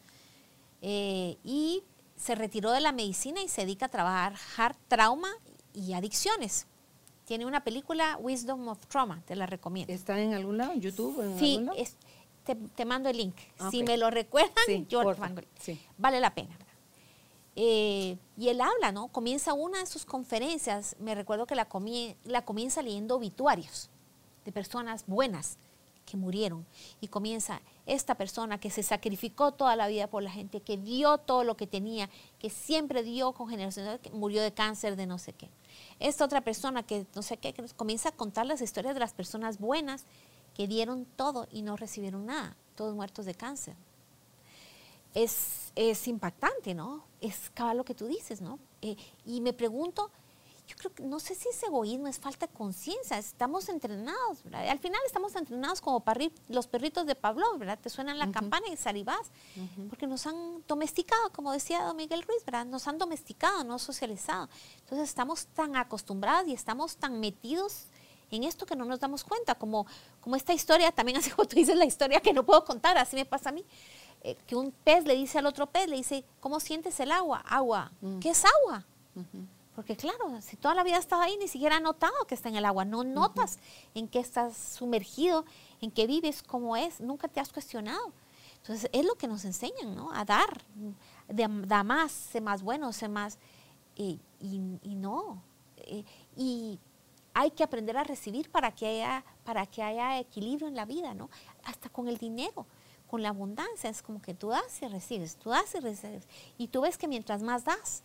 eh, y se retiró de la medicina y se dedica a trabajar trauma y adicciones tiene una película, Wisdom of Trauma, te la recomiendo. ¿Está en algún lado, en YouTube? En sí, algún lado? te, mando el link. Ah, si me lo recuerdan, yo te mando sí. Vale la pena. Eh, y él habla, ¿no? Comienza una de sus conferencias, me recuerdo que la, la comienza leyendo obituarios de personas buenas que murieron. Y comienza esta persona que se sacrificó toda la vida por la gente, que dio todo lo que tenía, que siempre dio con generación, que murió de cáncer, de no sé qué. Esta otra persona que no sé qué, que comienza a contar las historias de las personas buenas que dieron todo y no recibieron nada, todos muertos de cáncer. Es, es impactante, ¿no? Es cada lo que tú dices, ¿no? Eh, y me pregunto, yo creo que no sé si es egoísmo, es falta de conciencia. Estamos entrenados, ¿verdad? Al final estamos entrenados como los perritos de Pablo, ¿verdad? Te suenan la campana y salivas, porque nos han domesticado, como decía don Miguel Ruiz, ¿verdad? Nos han domesticado, no socializado. Entonces estamos tan acostumbrados y estamos tan metidos en esto que no nos damos cuenta, como, como esta historia, también así como tú dices la historia que no puedo contar, así me pasa a mí. Eh, que un pez le dice al otro pez, le dice, ¿cómo sientes el agua? Agua. Mm. ¿Qué es agua? Porque claro, si toda la vida has estado ahí, ni siquiera has notado que está en el agua, no notas en qué estás sumergido, en qué vives, cómo es, nunca te has cuestionado. Entonces, es lo que nos enseñan, ¿no? A dar, da más, sé más bueno, sé más, y, no. Eh, y hay que aprender a recibir para que, haya, para que haya equilibrio en la vida, ¿no? Hasta con el dinero, con la abundancia, es como que tú das y recibes, tú das y recibes. Y tú ves que mientras más das,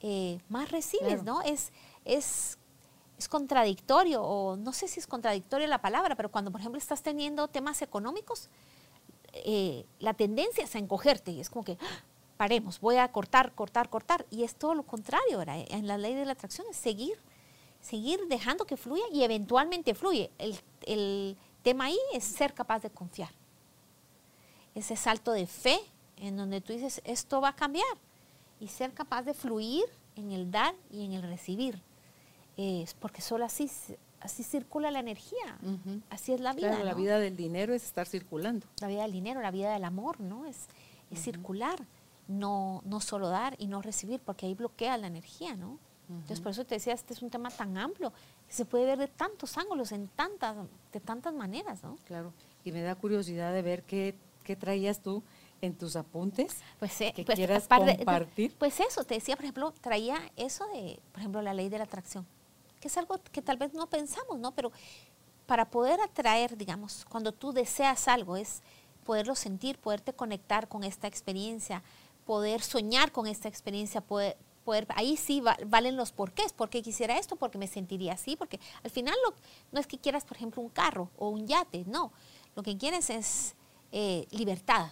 eh, más recibes, ¿no? Es, es, es contradictorio, o no sé si es contradictoria la palabra, pero cuando, por ejemplo, estás teniendo temas económicos, eh, la tendencia es a encogerte y es como que ¡ah! paremos, voy a cortar, cortar, cortar. Y es todo lo contrario, ¿verdad? En la ley de la atracción es seguir, seguir dejando que fluya y eventualmente fluye. El, el tema ahí es ser capaz de confiar. Ese salto de fe en donde tú dices, esto va a cambiar y ser capaz de fluir en el dar y en el recibir. Es porque solo así, así circula la energía. Así es la vida. Claro, la vida del dinero es estar circulando. La vida del dinero, la vida del amor, ¿no? Es, es circular, no, no solo dar y no recibir, porque ahí bloquea la energía, ¿no? Entonces, por eso te decía, este es un tema tan amplio, que se puede ver de tantos ángulos, en tantas, de tantas maneras, ¿no? Claro, y me da curiosidad de ver qué, qué traías tú en tus apuntes pues, eh, que pues, quieras compartir? pues eso, te decía, por ejemplo, traía eso de, por ejemplo, la ley de la atracción, que es algo que tal vez no pensamos, ¿no? Pero para poder atraer, digamos, cuando tú deseas algo, es poderlo sentir, poderte conectar con esta experiencia, poder soñar con esta experiencia, poder, poder ahí sí valen los porqués, por qué quisiera esto, porque me sentiría así, porque al final no es que quieras, por ejemplo, un carro o un yate, no, lo que quieres es eh, libertad,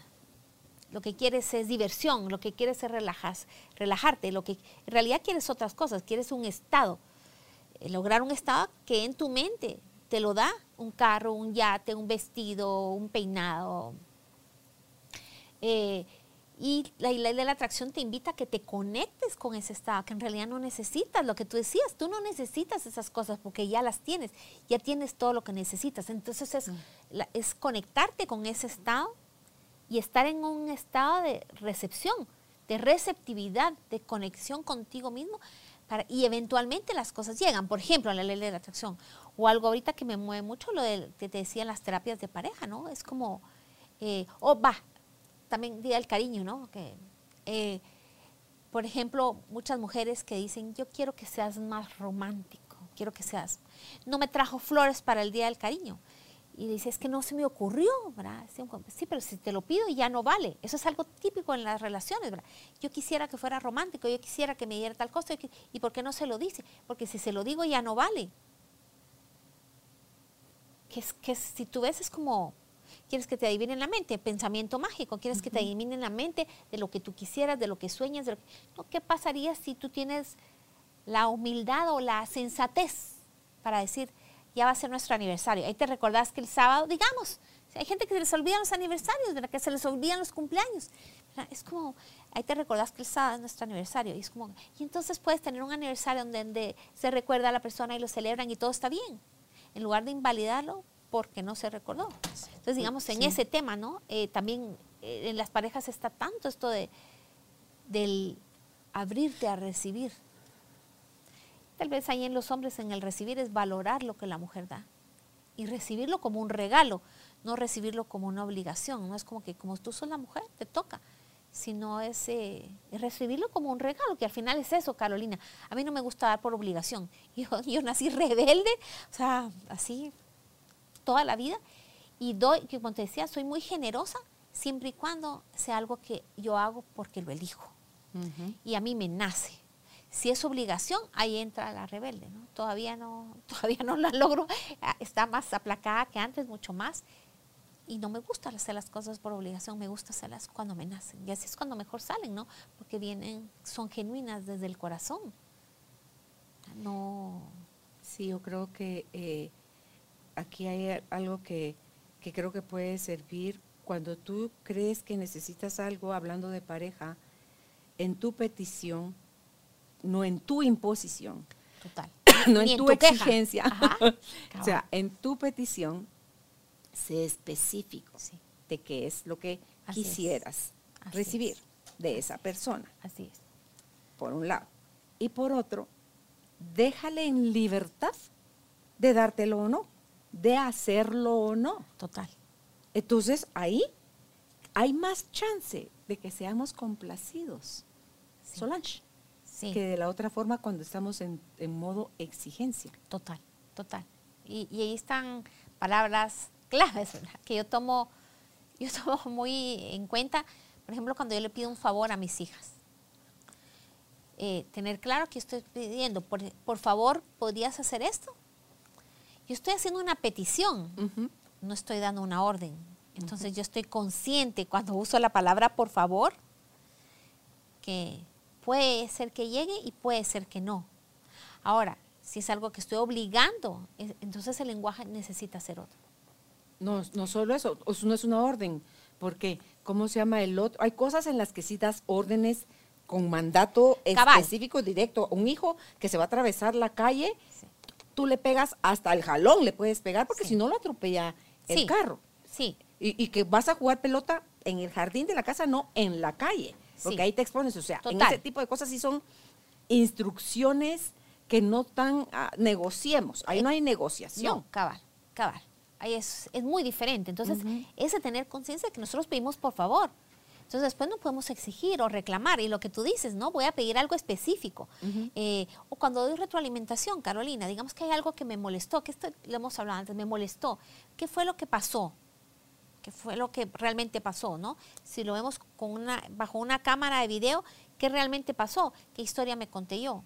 lo que quieres es diversión, lo que quieres es relajas, relajarte, lo que en realidad quieres otras cosas, quieres un estado, eh, lograr un estado que en tu mente te lo da un carro, un yate, un vestido, un peinado. Eh, y la ley de la atracción te invita a que te conectes con ese estado, que en realidad no necesitas lo que tú decías, tú no necesitas esas cosas porque ya las tienes, ya tienes todo lo que necesitas. Entonces es, mm. es conectarte con ese estado y estar en un estado de recepción, de receptividad, de conexión contigo mismo. Para, y eventualmente las cosas llegan, por ejemplo, a la ley de la atracción. O algo ahorita que me mueve mucho, lo de, que te decía las terapias de pareja, ¿no? Es como, eh, o oh, va, también día el cariño, ¿no? Que, eh, por ejemplo, muchas mujeres que dicen, yo quiero que seas más romántico, quiero que seas, no me trajo flores para el día del cariño y dice, es que no se me ocurrió, ¿verdad? Sí, pero si te lo pido ya no vale. Eso es algo típico en las relaciones, ¿verdad? Yo quisiera que fuera romántico, yo quisiera que me diera tal cosa, ¿y por qué no se lo dice? Porque si se lo digo ya no vale. Que, es, que si tú ves es como, quieres que te adivine en la mente, pensamiento mágico, quieres que te adivine en la mente de lo que tú quisieras, de lo que sueñas, de ¿qué pasaría si tú tienes la humildad o la sensatez para decir, ya va a ser nuestro aniversario. Ahí te recordás que el sábado, digamos, hay gente que se les olvidan los aniversarios, ¿verdad? que se les olvidan los cumpleaños. Es como, ahí te recordás que el sábado es nuestro aniversario. Y es como, y entonces puedes tener un aniversario donde, se recuerda a la persona y lo celebran y todo está bien, en lugar de invalidarlo porque no se recordó. Entonces, digamos, en ese tema, ¿no? Eh, también eh, en las parejas está tanto esto de del abrirte a recibir, Tal vez ahí en los hombres en el recibir es valorar lo que la mujer da y recibirlo como un regalo, no recibirlo como una obligación. No es como que como tú sos la mujer, te toca, sino es, eh, recibirlo como un regalo, que al final es eso, Carolina. A mí no me gusta dar por obligación. Yo, yo nací rebelde, o sea, así toda la vida. Y doy, que como te decía, soy muy generosa siempre y cuando sea algo que yo hago porque lo elijo. Y a mí me nace. Si es obligación, ahí entra la rebelde, ¿no? Todavía no, todavía no la logro, ah, está más aplacada que antes, mucho más. Y no me gusta hacer las cosas por obligación, me gusta hacerlas cuando me nacen. Y así es cuando mejor salen, ¿no? Porque vienen, son genuinas desde el corazón. No. Sí, yo creo que eh, aquí hay algo que, que creo que puede servir cuando tú crees que necesitas algo, hablando de pareja, en tu petición, no en tu imposición. Total. no en, tu, exigencia. o sea, en tu petición, sé específico de qué es lo que quisieras recibir de esa persona. Así es. Por un lado. Y por otro, déjale en libertad de dártelo o no, de hacerlo o no. Total. Entonces ahí hay más chance de que seamos complacidos, Solange, que de la otra forma cuando estamos en, modo exigencia. Total, total. Y, ahí están palabras claves que yo tomo, yo tomo muy en cuenta, por ejemplo, cuando yo le pido un favor a mis hijas. Eh, tener claro que estoy pidiendo, por, favor, ¿podrías hacer esto? Yo estoy haciendo una petición, no estoy dando una orden. Entonces yo estoy consciente cuando uso la palabra por favor, que puede ser que llegue y puede ser que no. Ahora, si es algo que estoy obligando, entonces el lenguaje necesita ser otro. No, no solo eso, no es una orden, porque, ¿cómo se llama el otro? Hay cosas en las que sí das órdenes con mandato específico, directo. Un hijo que se va a atravesar la calle, tú le pegas hasta el jalón, le puedes pegar, porque si no lo atropella el carro. Sí. Y, que vas a jugar pelota en el jardín de la casa, no en la calle, porque ahí te expones. O sea, en ese tipo de cosas sí son instrucciones que no tan ah, negociemos. Ahí no hay negociación. No, cabal, cabal. Ahí es, es muy diferente. Entonces, ese tener conciencia de que nosotros pedimos por favor. Entonces después no podemos exigir o reclamar. Y lo que tú dices, ¿no? Voy a pedir algo específico. Eh, o cuando doy retroalimentación, Carolina, digamos que hay algo que me molestó, que esto lo hemos hablado antes, me molestó. ¿Qué fue lo que pasó? ¿Qué fue lo que realmente pasó, no? Si lo vemos con una, bajo una cámara de video, ¿qué realmente pasó? ¿Qué historia me conté yo?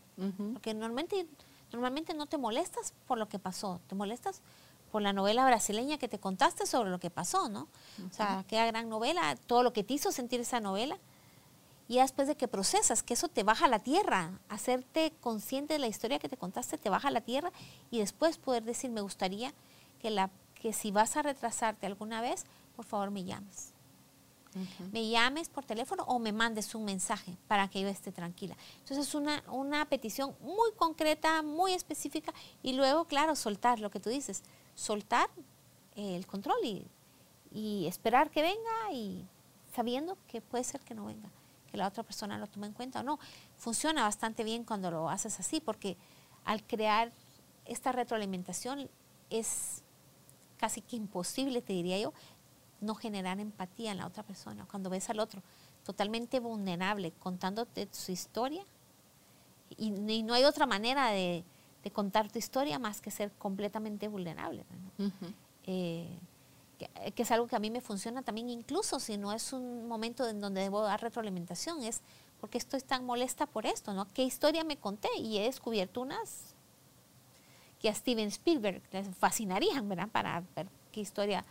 Porque normalmente, normalmente no te molestas por lo que pasó, te molestas por la novela brasileña que te contaste sobre lo que pasó, ¿no? O sea, aquella gran novela, todo lo que te hizo sentir esa novela. Y después de que procesas, que eso te baja a la tierra, hacerte consciente de la historia que te contaste, te baja a la tierra y después poder decir, me gustaría que, la, que si vas a retrasarte alguna vez, por favor me llames. Me llames por teléfono o me mandes un mensaje para que yo esté tranquila. Entonces es una, una petición muy concreta, muy específica y luego, claro, soltar lo que tú dices soltar el control y, esperar que venga y sabiendo que puede ser que no venga, que la otra persona lo tome en cuenta o no. Funciona bastante bien cuando lo haces así, porque al crear esta retroalimentación es casi que imposible, te diría yo, no generar empatía en la otra persona. Cuando ves al otro totalmente vulnerable contándote su historia y no hay otra manera de, de contar tu historia más que ser completamente vulnerable. Eh, que, es algo que a mí me funciona también, incluso si no es un momento en donde debo dar retroalimentación, es porque estoy tan molesta por esto, ¿no? ¿Qué historia me conté? Y he descubierto unas que a Steven Spielberg les fascinarían, ¿verdad? Para ver qué historia,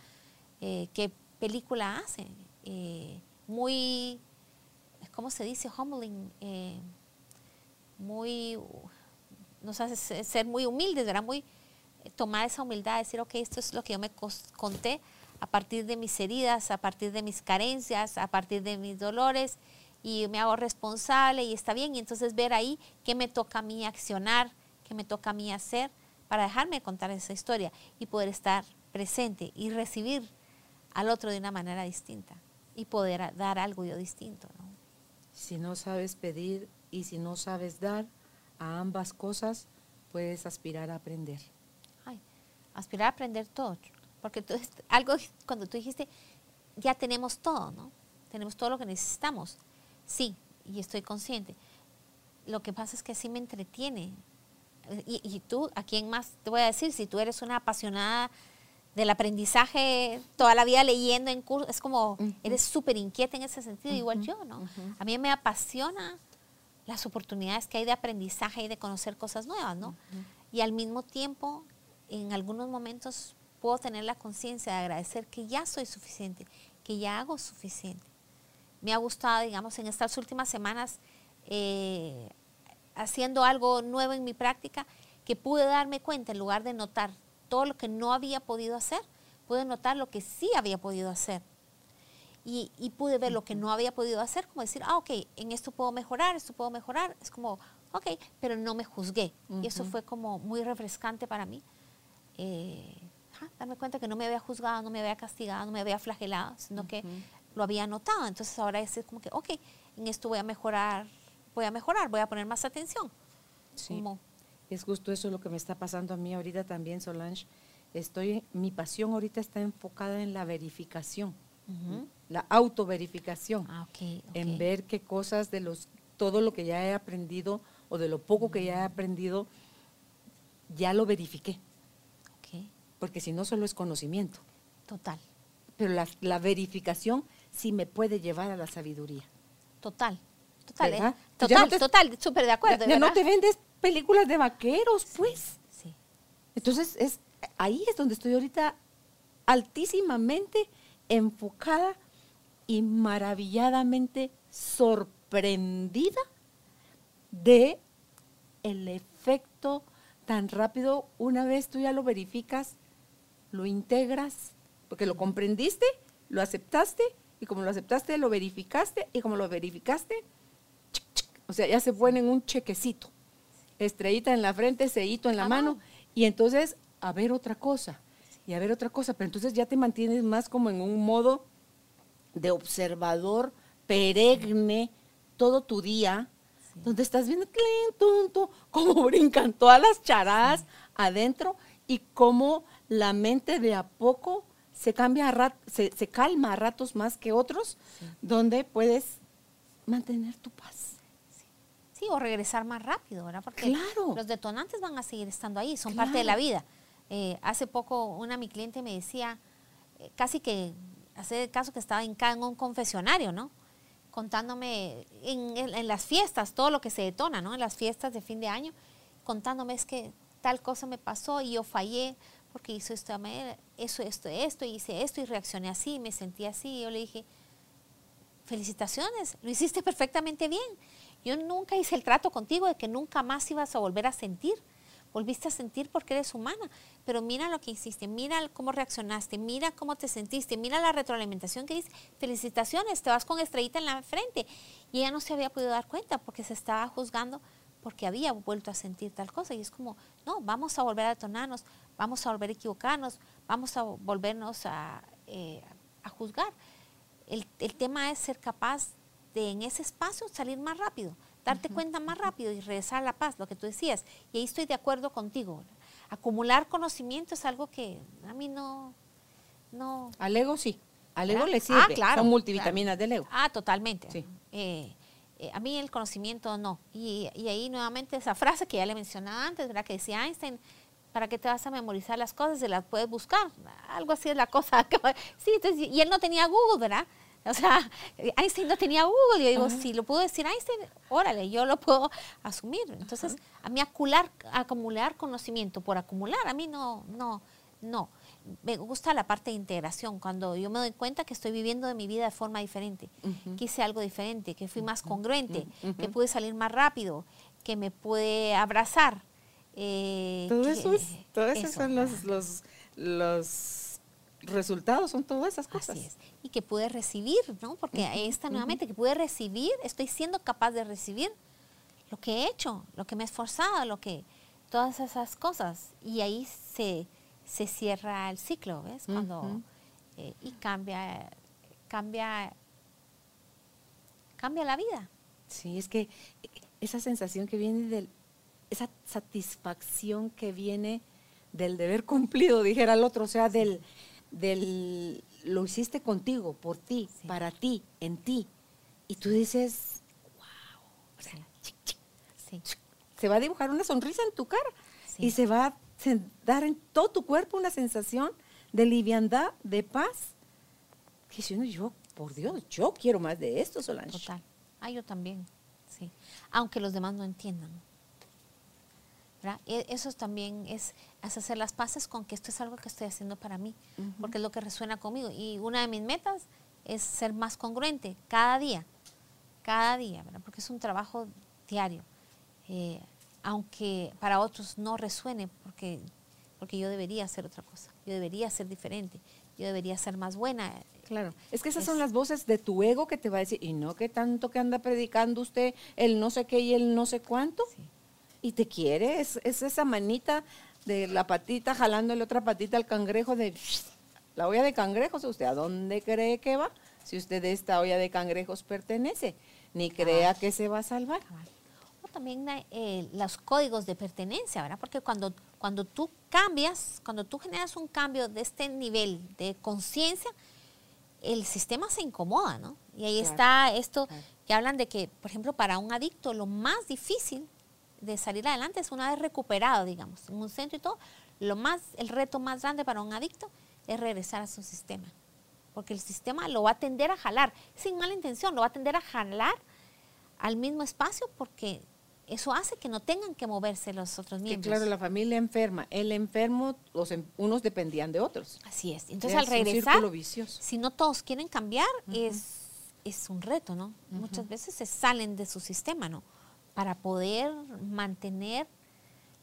eh, qué película hace. Eh, muy, ¿cómo se dice? Humbling, muy nos hace ser muy humildes, ¿verdad? Muy eh, tomar esa humildad, decir, ok, esto es lo que yo me conté a partir de mis heridas, a partir de mis carencias, a partir de mis dolores, y me hago responsable y está bien, y entonces ver ahí qué me toca a mí accionar, qué me toca a mí hacer para dejarme contar esa historia y poder estar presente y recibir al otro de una manera distinta y poder dar algo yo distinto. ¿no? Si no sabes pedir y si no sabes dar, a ambas cosas puedes aspirar a aprender. Ay, aspirar a aprender todo. Porque tú, algo cuando tú dijiste, ya tenemos todo, ¿no? Tenemos todo lo que necesitamos. Sí, y estoy consciente. Lo que pasa es que sí me entretiene. Y, tú, ¿a quién más te voy a decir? Si tú eres una apasionada del aprendizaje, toda la vida leyendo en cursos, es como, eres súper inquieta en ese sentido, igual yo, ¿no? A mí me apasiona las oportunidades que hay de aprendizaje y de conocer cosas nuevas, ¿no? Y al mismo tiempo, en algunos momentos puedo tener la conciencia de agradecer que ya soy suficiente, que ya hago suficiente. Me ha gustado, digamos, en estas últimas semanas, eh, haciendo algo nuevo en mi práctica, que pude darme cuenta, en lugar de notar todo lo que no había podido hacer, pude notar lo que sí había podido hacer y, pude ver lo que no había podido hacer, como decir, ah, ok, en esto puedo mejorar, esto puedo mejorar. Es como, ok, pero no me juzgué. Y eso fue como muy refrescante para mí. Eh, darme cuenta que no me había juzgado, no me había castigado, no me había flagelado, sino que lo había notado. Entonces ahora es como que, ok, en esto voy a mejorar, voy a mejorar, voy a poner más atención. Sí. Es justo eso lo que me está pasando a mí ahorita también, Solange. Estoy, mi pasión ahorita está enfocada en la verificación, la autoverificación, ah, okay, en ver qué cosas de los, todo lo que ya he aprendido o de lo poco que ya he aprendido, ya lo verifiqué. Porque si no, solo es conocimiento. Total. Pero la, verificación sí me puede llevar a la sabiduría. Total. Total, ¿eh? total, total, súper de acuerdo. Ya, no te vendes películas de vaqueros, pues. Sí. Entonces, es, ahí es donde estoy ahorita altísimamente enfocada y maravilladamente sorprendida de el efecto tan rápido. Una vez tú ya lo verificas, lo integras, porque lo comprendiste, lo aceptaste, y como lo aceptaste, lo verificaste, y como lo verificaste, o sea, ya se pone en un chequecito. Estrellita en la frente, sellito en la mano, y entonces a ver otra cosa, y a ver otra cosa, pero entonces ya te mantienes más como en un modo de observador peregne todo tu día, donde estás viendo tonto, cómo brincan todas las charadas adentro y cómo la mente de a poco se cambia a se, calma a ratos más que otros, donde puedes mantener tu paz. Sí. o regresar más rápido, ¿verdad? Porque los detonantes van a seguir estando ahí, son parte de la vida. Eh, hace poco una mi cliente me decía, eh, casi que hace caso que estaba en, en un confesionario, ¿no? Contándome en, en, las fiestas, todo lo que se detona, ¿no? En las fiestas de fin de año, contándome es que tal cosa me pasó y yo fallé porque hizo esto, eso, esto, esto, hice esto y reaccioné así, me sentí así. Y yo le dije, felicitaciones, lo hiciste perfectamente bien. Yo nunca hice el trato contigo de que nunca más ibas a volver a sentir. Volviste a sentir porque eres humana, pero mira lo que hiciste, mira cómo reaccionaste, mira cómo te sentiste, mira la retroalimentación que dice, felicitaciones, te vas con estrellita en la frente. Y ella no se había podido dar cuenta porque se estaba juzgando porque había vuelto a sentir tal cosa. Y es como, no, vamos a volver a detonarnos, vamos a volver a equivocarnos, vamos a volvernos a, eh, juzgar. El, tema es ser capaz de en ese espacio salir más rápido, darte cuenta más rápido y regresar a la paz, lo que tú decías. Y ahí estoy de acuerdo contigo. Acumular conocimiento es algo que a mí no... no Al ego sí. Al ego le sirve. Ah, claro, Son multivitaminas del ego. Ah, totalmente. Sí. Eh, eh, a mí el conocimiento no. Y, ahí nuevamente esa frase que ya le mencionaba antes, ¿verdad? que decía Einstein, ¿para qué te vas a memorizar las cosas? Se las puedes buscar. Algo así es la cosa. sí, y él no tenía Google, ¿verdad? O sea, Einstein no tenía Google. Yo digo, si lo pudo decir Einstein, órale, yo lo puedo asumir. Entonces, a mí acumular, acumular conocimiento por acumular, a mí no, no, no me gusta la parte de integración, cuando yo me doy cuenta que estoy viviendo de mi vida de forma diferente, que hice algo diferente, que fui más congruente, que pude salir más rápido, que me pude abrazar. Eh, todo eso, es, esos son los, los, los, resultados, son todas esas cosas. Así es. Y que pude recibir, ¿no? Porque ahí está nuevamente, que pude recibir, estoy siendo capaz de recibir lo que he hecho, lo que me he esforzado, lo que, todas esas cosas. Y ahí se se cierra el ciclo, ¿ves? Cuando, eh, y cambia, cambia, cambia la vida. Sí, es que esa sensación que viene del, esa satisfacción que viene del deber cumplido, dijera el otro, o sea, del, del lo hiciste contigo, por ti, para ti, en ti. Y tú dices, wow, se va a dibujar una sonrisa en tu cara y se va a dar en todo tu cuerpo una sensación de liviandad, de paz. Que si uno, yo, por Dios, yo quiero más de esto, Solange. Total. Ah, yo también, sí. Aunque los demás no entiendan. E, eso también es, hacer las paces con que esto es algo que estoy haciendo para mí, porque es lo que resuena conmigo. Y una de mis metas es ser más congruente cada día, cada día, ¿verdad? porque es un trabajo diario. Eh, aunque para otros no resuene, porque, porque yo debería hacer otra cosa, yo debería ser diferente, yo debería ser más buena. Claro, es que esas son las voces de tu ego que te va a decir, y no que tanto que anda predicando usted el no sé qué y el no sé cuánto, y te quiere, es, esa manita de la patita jalándole otra patita al cangrejo de la olla de cangrejos, ¿usted a dónde cree que va? Si usted de esta olla de cangrejos pertenece, ni crea que se va a salvar también eh, los códigos de pertenencia, ¿verdad? Porque cuando, cuando tú cambias, cuando tú generas un cambio de este nivel de conciencia, el sistema se incomoda, ¿no? Y ahí está esto que hablan de que, por ejemplo, para un adicto lo más difícil de salir adelante es una vez recuperado, digamos, en un centro y todo, lo más, el reto más grande para un adicto es regresar a su sistema. Porque el sistema lo va a tender a jalar, sin mala intención, lo va a tender a jalar al mismo espacio porque eso hace que no tengan que moverse los otros miembros. claro, la familia enferma, el enfermo, los, em, unos dependían de otros. Así es. Entonces al regresar, si no todos quieren cambiar, es, es un reto, ¿no? Muchas veces se salen de su sistema, ¿no? Para poder mantener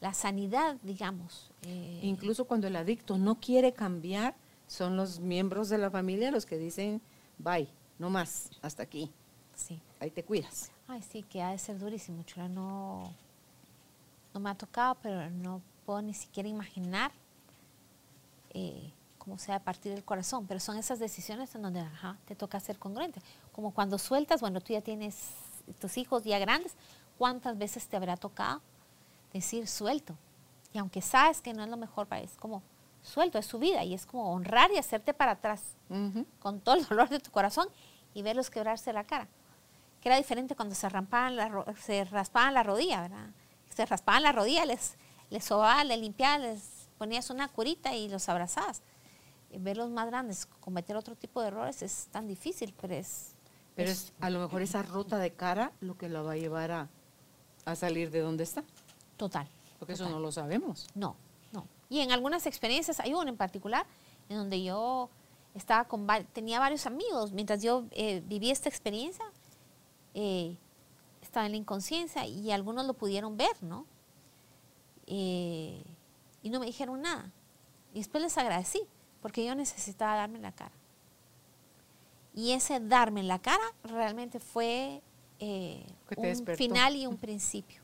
la sanidad, digamos. Eh, Incluso cuando el adicto no quiere cambiar, son los miembros de la familia los que dicen, bye, no más, hasta aquí. Sí. Ahí te cuidas. Ay, sí, que ha de ser durísimo, chula. No, no me ha tocado, pero no puedo ni siquiera imaginar eh, cómo sea a partir del corazón. Pero son esas decisiones en donde ajá, te toca ser congruente. Como cuando sueltas, bueno, tú ya tienes tus hijos ya grandes, ¿cuántas veces te habrá tocado decir suelto? Y aunque sabes que no es lo mejor para es como suelto, es su vida y es como honrar y hacerte para atrás con todo el dolor de tu corazón y verlos quebrarse la cara que era diferente cuando se, rampaban la, se raspaban la rodilla, ¿verdad? Se raspaban la rodilla, les, les sobaba, les limpiaba, les ponías una curita y los abrazabas. ver los más grandes cometer otro tipo de errores es tan difícil, pero es... Pero es, a lo mejor esa ruta de cara lo que la va a llevar a, a salir de donde está. Total. Porque eso no lo sabemos. No, no. Y en algunas experiencias, hay una en particular, en donde yo estaba con, tenía varios amigos, mientras yo eh, viví esta experiencia, eh, estaba en la inconsciencia y algunos lo pudieron ver, ¿no? Eh, y no me dijeron nada. Y después les agradecí, porque yo necesitaba darme la cara. Y ese darme la cara realmente fue eh, un final y un principio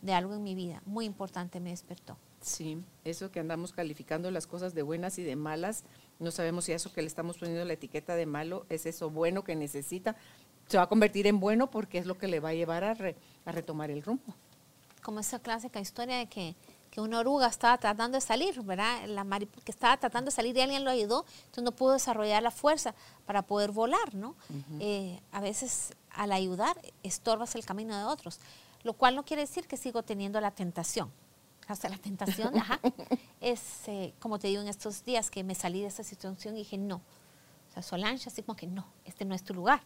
de algo en mi vida. Muy importante me despertó. Sí, eso que andamos calificando las cosas de buenas y de malas, no sabemos si eso que le estamos poniendo la etiqueta de malo es eso bueno que necesita, se va a convertir en bueno porque es lo que le va a llevar a, retomar el rumbo. Como esa clásica historia de que, una oruga estaba tratando de salir, ¿verdad? La que estaba tratando de salir y alguien lo ayudó, entonces no pudo desarrollar la fuerza para poder volar, ¿no? Eh, a veces al ayudar estorbas el camino de otros, lo cual no quiere decir que sigo teniendo la tentación. Hasta la tentación, ajá, es eh, como te digo en estos días que me salí de esa situación y dije no. O sea, Solange, así como que no, este no es tu lugar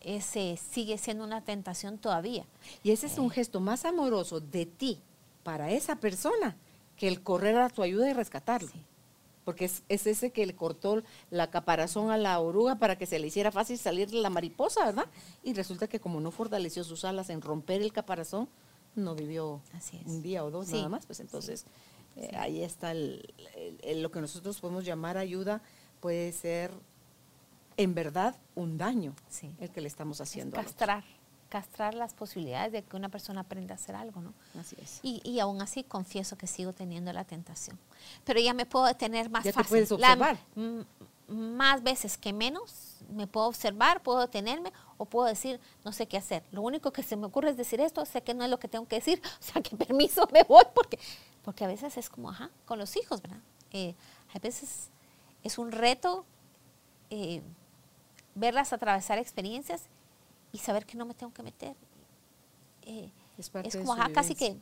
ese sigue siendo una tentación todavía. Y ese es un gesto más amoroso de ti para esa persona que el correr a tu ayuda y rescatarlo. Porque es, ese que le cortó la caparazón a la oruga para que se le hiciera fácil salir de la mariposa, ¿verdad? Y resulta que como no fortaleció sus alas en romper el caparazón, no vivió un día o dos nada más. Pues entonces eh, ahí está lo que nosotros podemos llamar ayuda, puede ser en verdad un daño el que le estamos haciendo. castrar, castrar las posibilidades de que una persona aprenda a hacer algo, ¿no? Así es. Y, y aún así confieso que sigo teniendo la tentación. Pero ya me puedo detener más ya fácil. Te puedes observar. más veces que menos me puedo observar, puedo detenerme o puedo decir, no sé qué hacer. Lo único que se me ocurre es decir esto, sé que no es lo que tengo que decir, o sea, que permiso, me voy, porque, porque a veces es como, ajá, con los hijos, ¿verdad? Eh, a veces es un reto eh, verlas atravesar experiencias y saber que no me tengo que meter. Eh, es, como casi que,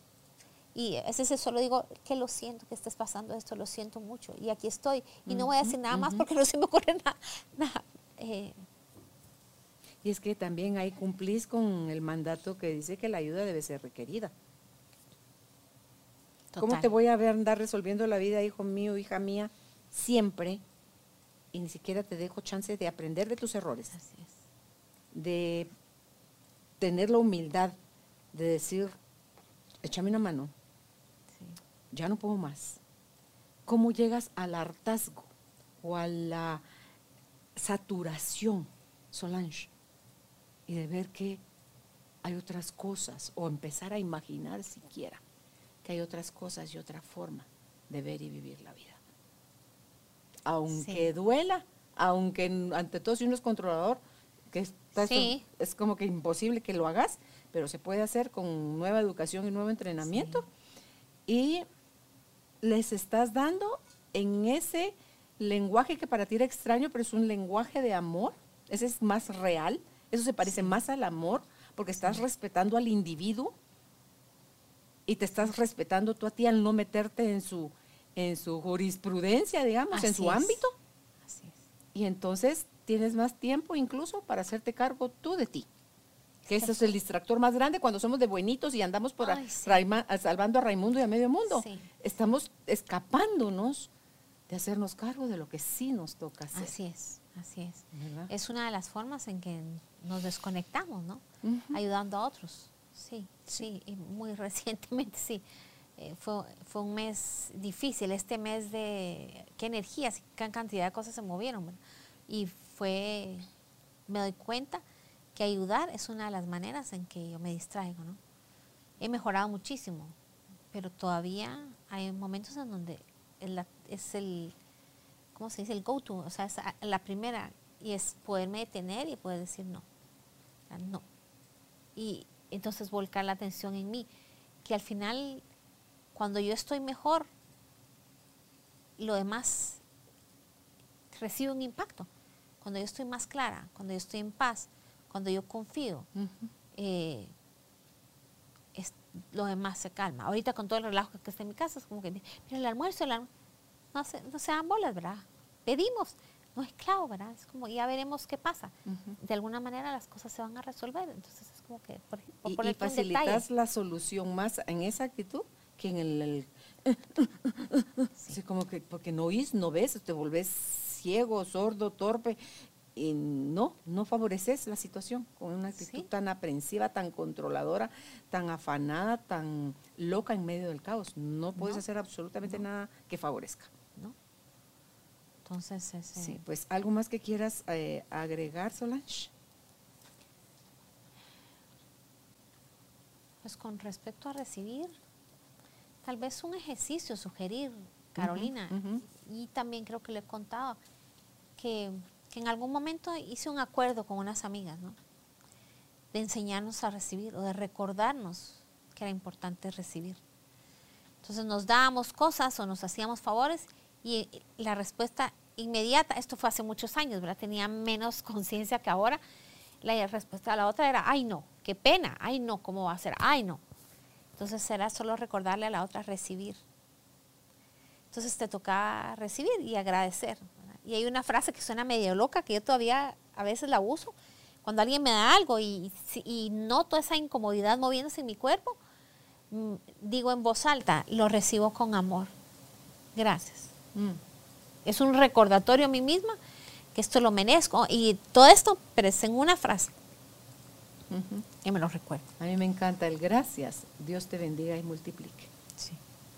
y ese es solo digo que lo siento que estés pasando esto, lo siento mucho y aquí estoy y no voy a decir nada más porque no se me ocurre nada. Eh. Y es que también ahí cumplís con el mandato que dice que la ayuda debe ser requerida. ¿Cómo te voy a ver andar resolviendo la vida, hijo mío, hija mía, siempre y ni siquiera te dejo chance de aprender de tus errores. Así es. De tener la humildad de decir, échame una mano. Ya no puedo más. ¿Cómo llegas al hartazgo o a la saturación, Solange? Y de ver que hay otras cosas, o empezar a imaginar siquiera que hay otras cosas y otra forma de ver y vivir la vida aunque duela, aunque ante todo si uno es controlador, que es como que imposible que lo hagas, pero se puede hacer con nueva educación y nuevo entrenamiento. Y les estás dando en ese lenguaje que para ti era extraño, pero es un lenguaje de amor, ese es más real, eso se parece más al amor, porque estás respetando al individuo y te estás respetando tú a ti al no meterte en su, en su jurisprudencia, digamos, en su ámbito. Así es. Y entonces tienes más tiempo incluso para hacerte cargo tú de ti. Que ese es el distractor más grande cuando somos de buenitos y andamos por salvando a Raimundo y a medio mundo. Estamos escapándonos de hacernos cargo de lo que sí nos toca hacer. Así es, así es. Es una de las formas en que nos desconectamos, ¿no? Ayudando a otros. Sí, sí, y muy recientemente sí. Eh, fue, fue, un mes difícil, este mes de qué energías, qué cantidad de cosas se movieron. Y fue, me doy cuenta que ayudar es una de las maneras en que yo me distraigo, ¿no? He mejorado muchísimo, pero todavía hay momentos en donde es el, ¿cómo se dice? El go-to, o sea, es la primera, y es poderme detener y poder decir no, no. Y entonces volcar la atención en mí, que al final, cuando yo estoy mejor, lo demás recibe un impacto. Cuando yo estoy más clara, cuando yo estoy en paz, cuando yo confío, eh, lo demás se calma. Ahorita con todo el relajo que está en mi casa, es como que, mira, el almuerzo, no, se, no se dan bolas, ¿verdad? Pedimos, no es claro, ¿verdad? Es como, ya veremos qué pasa. De alguna manera las cosas se van a resolver. Entonces es como que, por, por y, facilitas la solución más en esa actitud que en el... como que, porque no oís, no ves, te volvés ciego, sordo, torpe. Y no, no favoreces la situación con una actitud tan aprensiva, tan controladora, tan afanada, tan loca en medio del caos. No puedes hacer absolutamente nada que favorezca. Entonces, ese... sí, pues algo más que quieras eh, agregar, Solange. Pues con respecto a recibir, tal vez un ejercicio sugerir, Carolina, y también creo que le he contado que, en algún momento hice un acuerdo con unas amigas, ¿no? De enseñarnos a recibir o de recordarnos que era importante recibir. Entonces nos dábamos cosas o nos hacíamos favores y la respuesta inmediata, esto fue hace muchos años, ¿verdad? Tenía menos conciencia que ahora. La respuesta a la otra era, ay no, qué pena, ay no, ¿cómo va a ser? Ay no. Entonces será solo recordarle a la otra recibir. Entonces te toca recibir y agradecer. Y hay una frase que suena medio loca que yo todavía a veces la uso. Cuando alguien me da algo y, y noto esa incomodidad moviéndose en mi cuerpo, mm, digo en voz alta, lo recibo con amor. Gracias. Mm. Es un recordatorio a mí misma que esto lo merezco y todo esto, pero es en una frase. Y me lo recuerdo. A mí me encanta el gracias. Dios te bendiga y multiplique. Sí.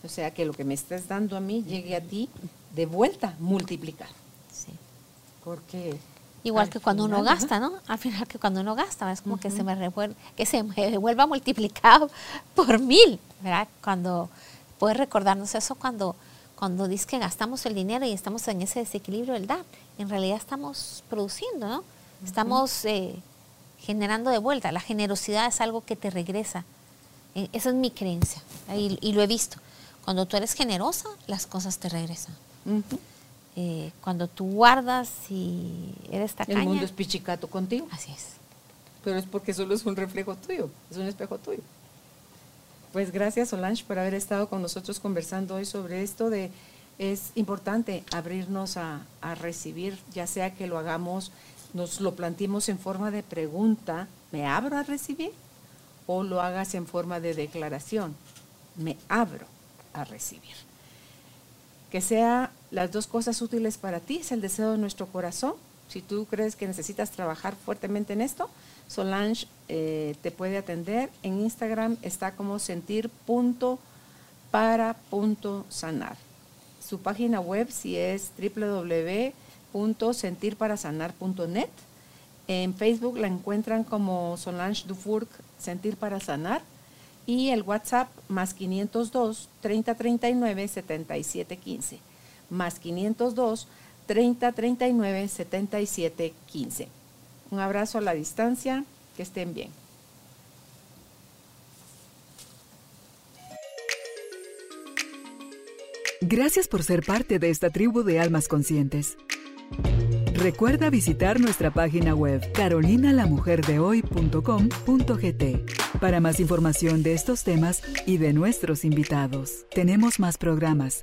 O sea, que lo que me estás dando a mí llegue a ti de vuelta multiplicado. Sí. Porque igual que cuando uno gasta, ¿no? Al final que cuando uno gasta, es como que se me revuelva, que se me vuelva multiplicado por mil, ¿verdad? Cuando puedes recordarnos eso cuando cuando dices que gastamos el dinero y estamos en ese desequilibrio del dar, en realidad estamos produciendo, ¿no? Estamos eh, generando de vuelta. La generosidad es algo que te regresa. E, esa es mi creencia y, lo he visto. Cuando tú eres generosa, las cosas te regresan. Eh, cuando tú guardas y eres tacaña. El mundo es pichicato contigo. Así es. Pero es porque solo es un reflejo tuyo, es un espejo tuyo. Pues gracias Solange por haber estado con nosotros conversando hoy sobre esto de es importante abrirnos a, recibir, ya sea que lo hagamos, nos lo planteemos en forma de pregunta, ¿me abro a recibir? O lo hagas en forma de declaración, me abro a recibir. Que sea las dos cosas útiles para ti, es el deseo de nuestro corazón. Si tú crees que necesitas trabajar fuertemente en esto, Solange eh, te puede atender. En Instagram está como sentir.para.sanar. Su página web si es www.sentirparasanar.net. En Facebook la encuentran como Solange Dufourc Sentir para Sanar. Y el WhatsApp más 502 3039 7715 más 502 30 39 77 15. Un abrazo a la distancia, que estén bien. Gracias por ser parte de esta tribu de almas conscientes. Recuerda visitar nuestra página web carolinalamujerdehoy.com.gt para más información de estos temas y de nuestros invitados. Tenemos más programas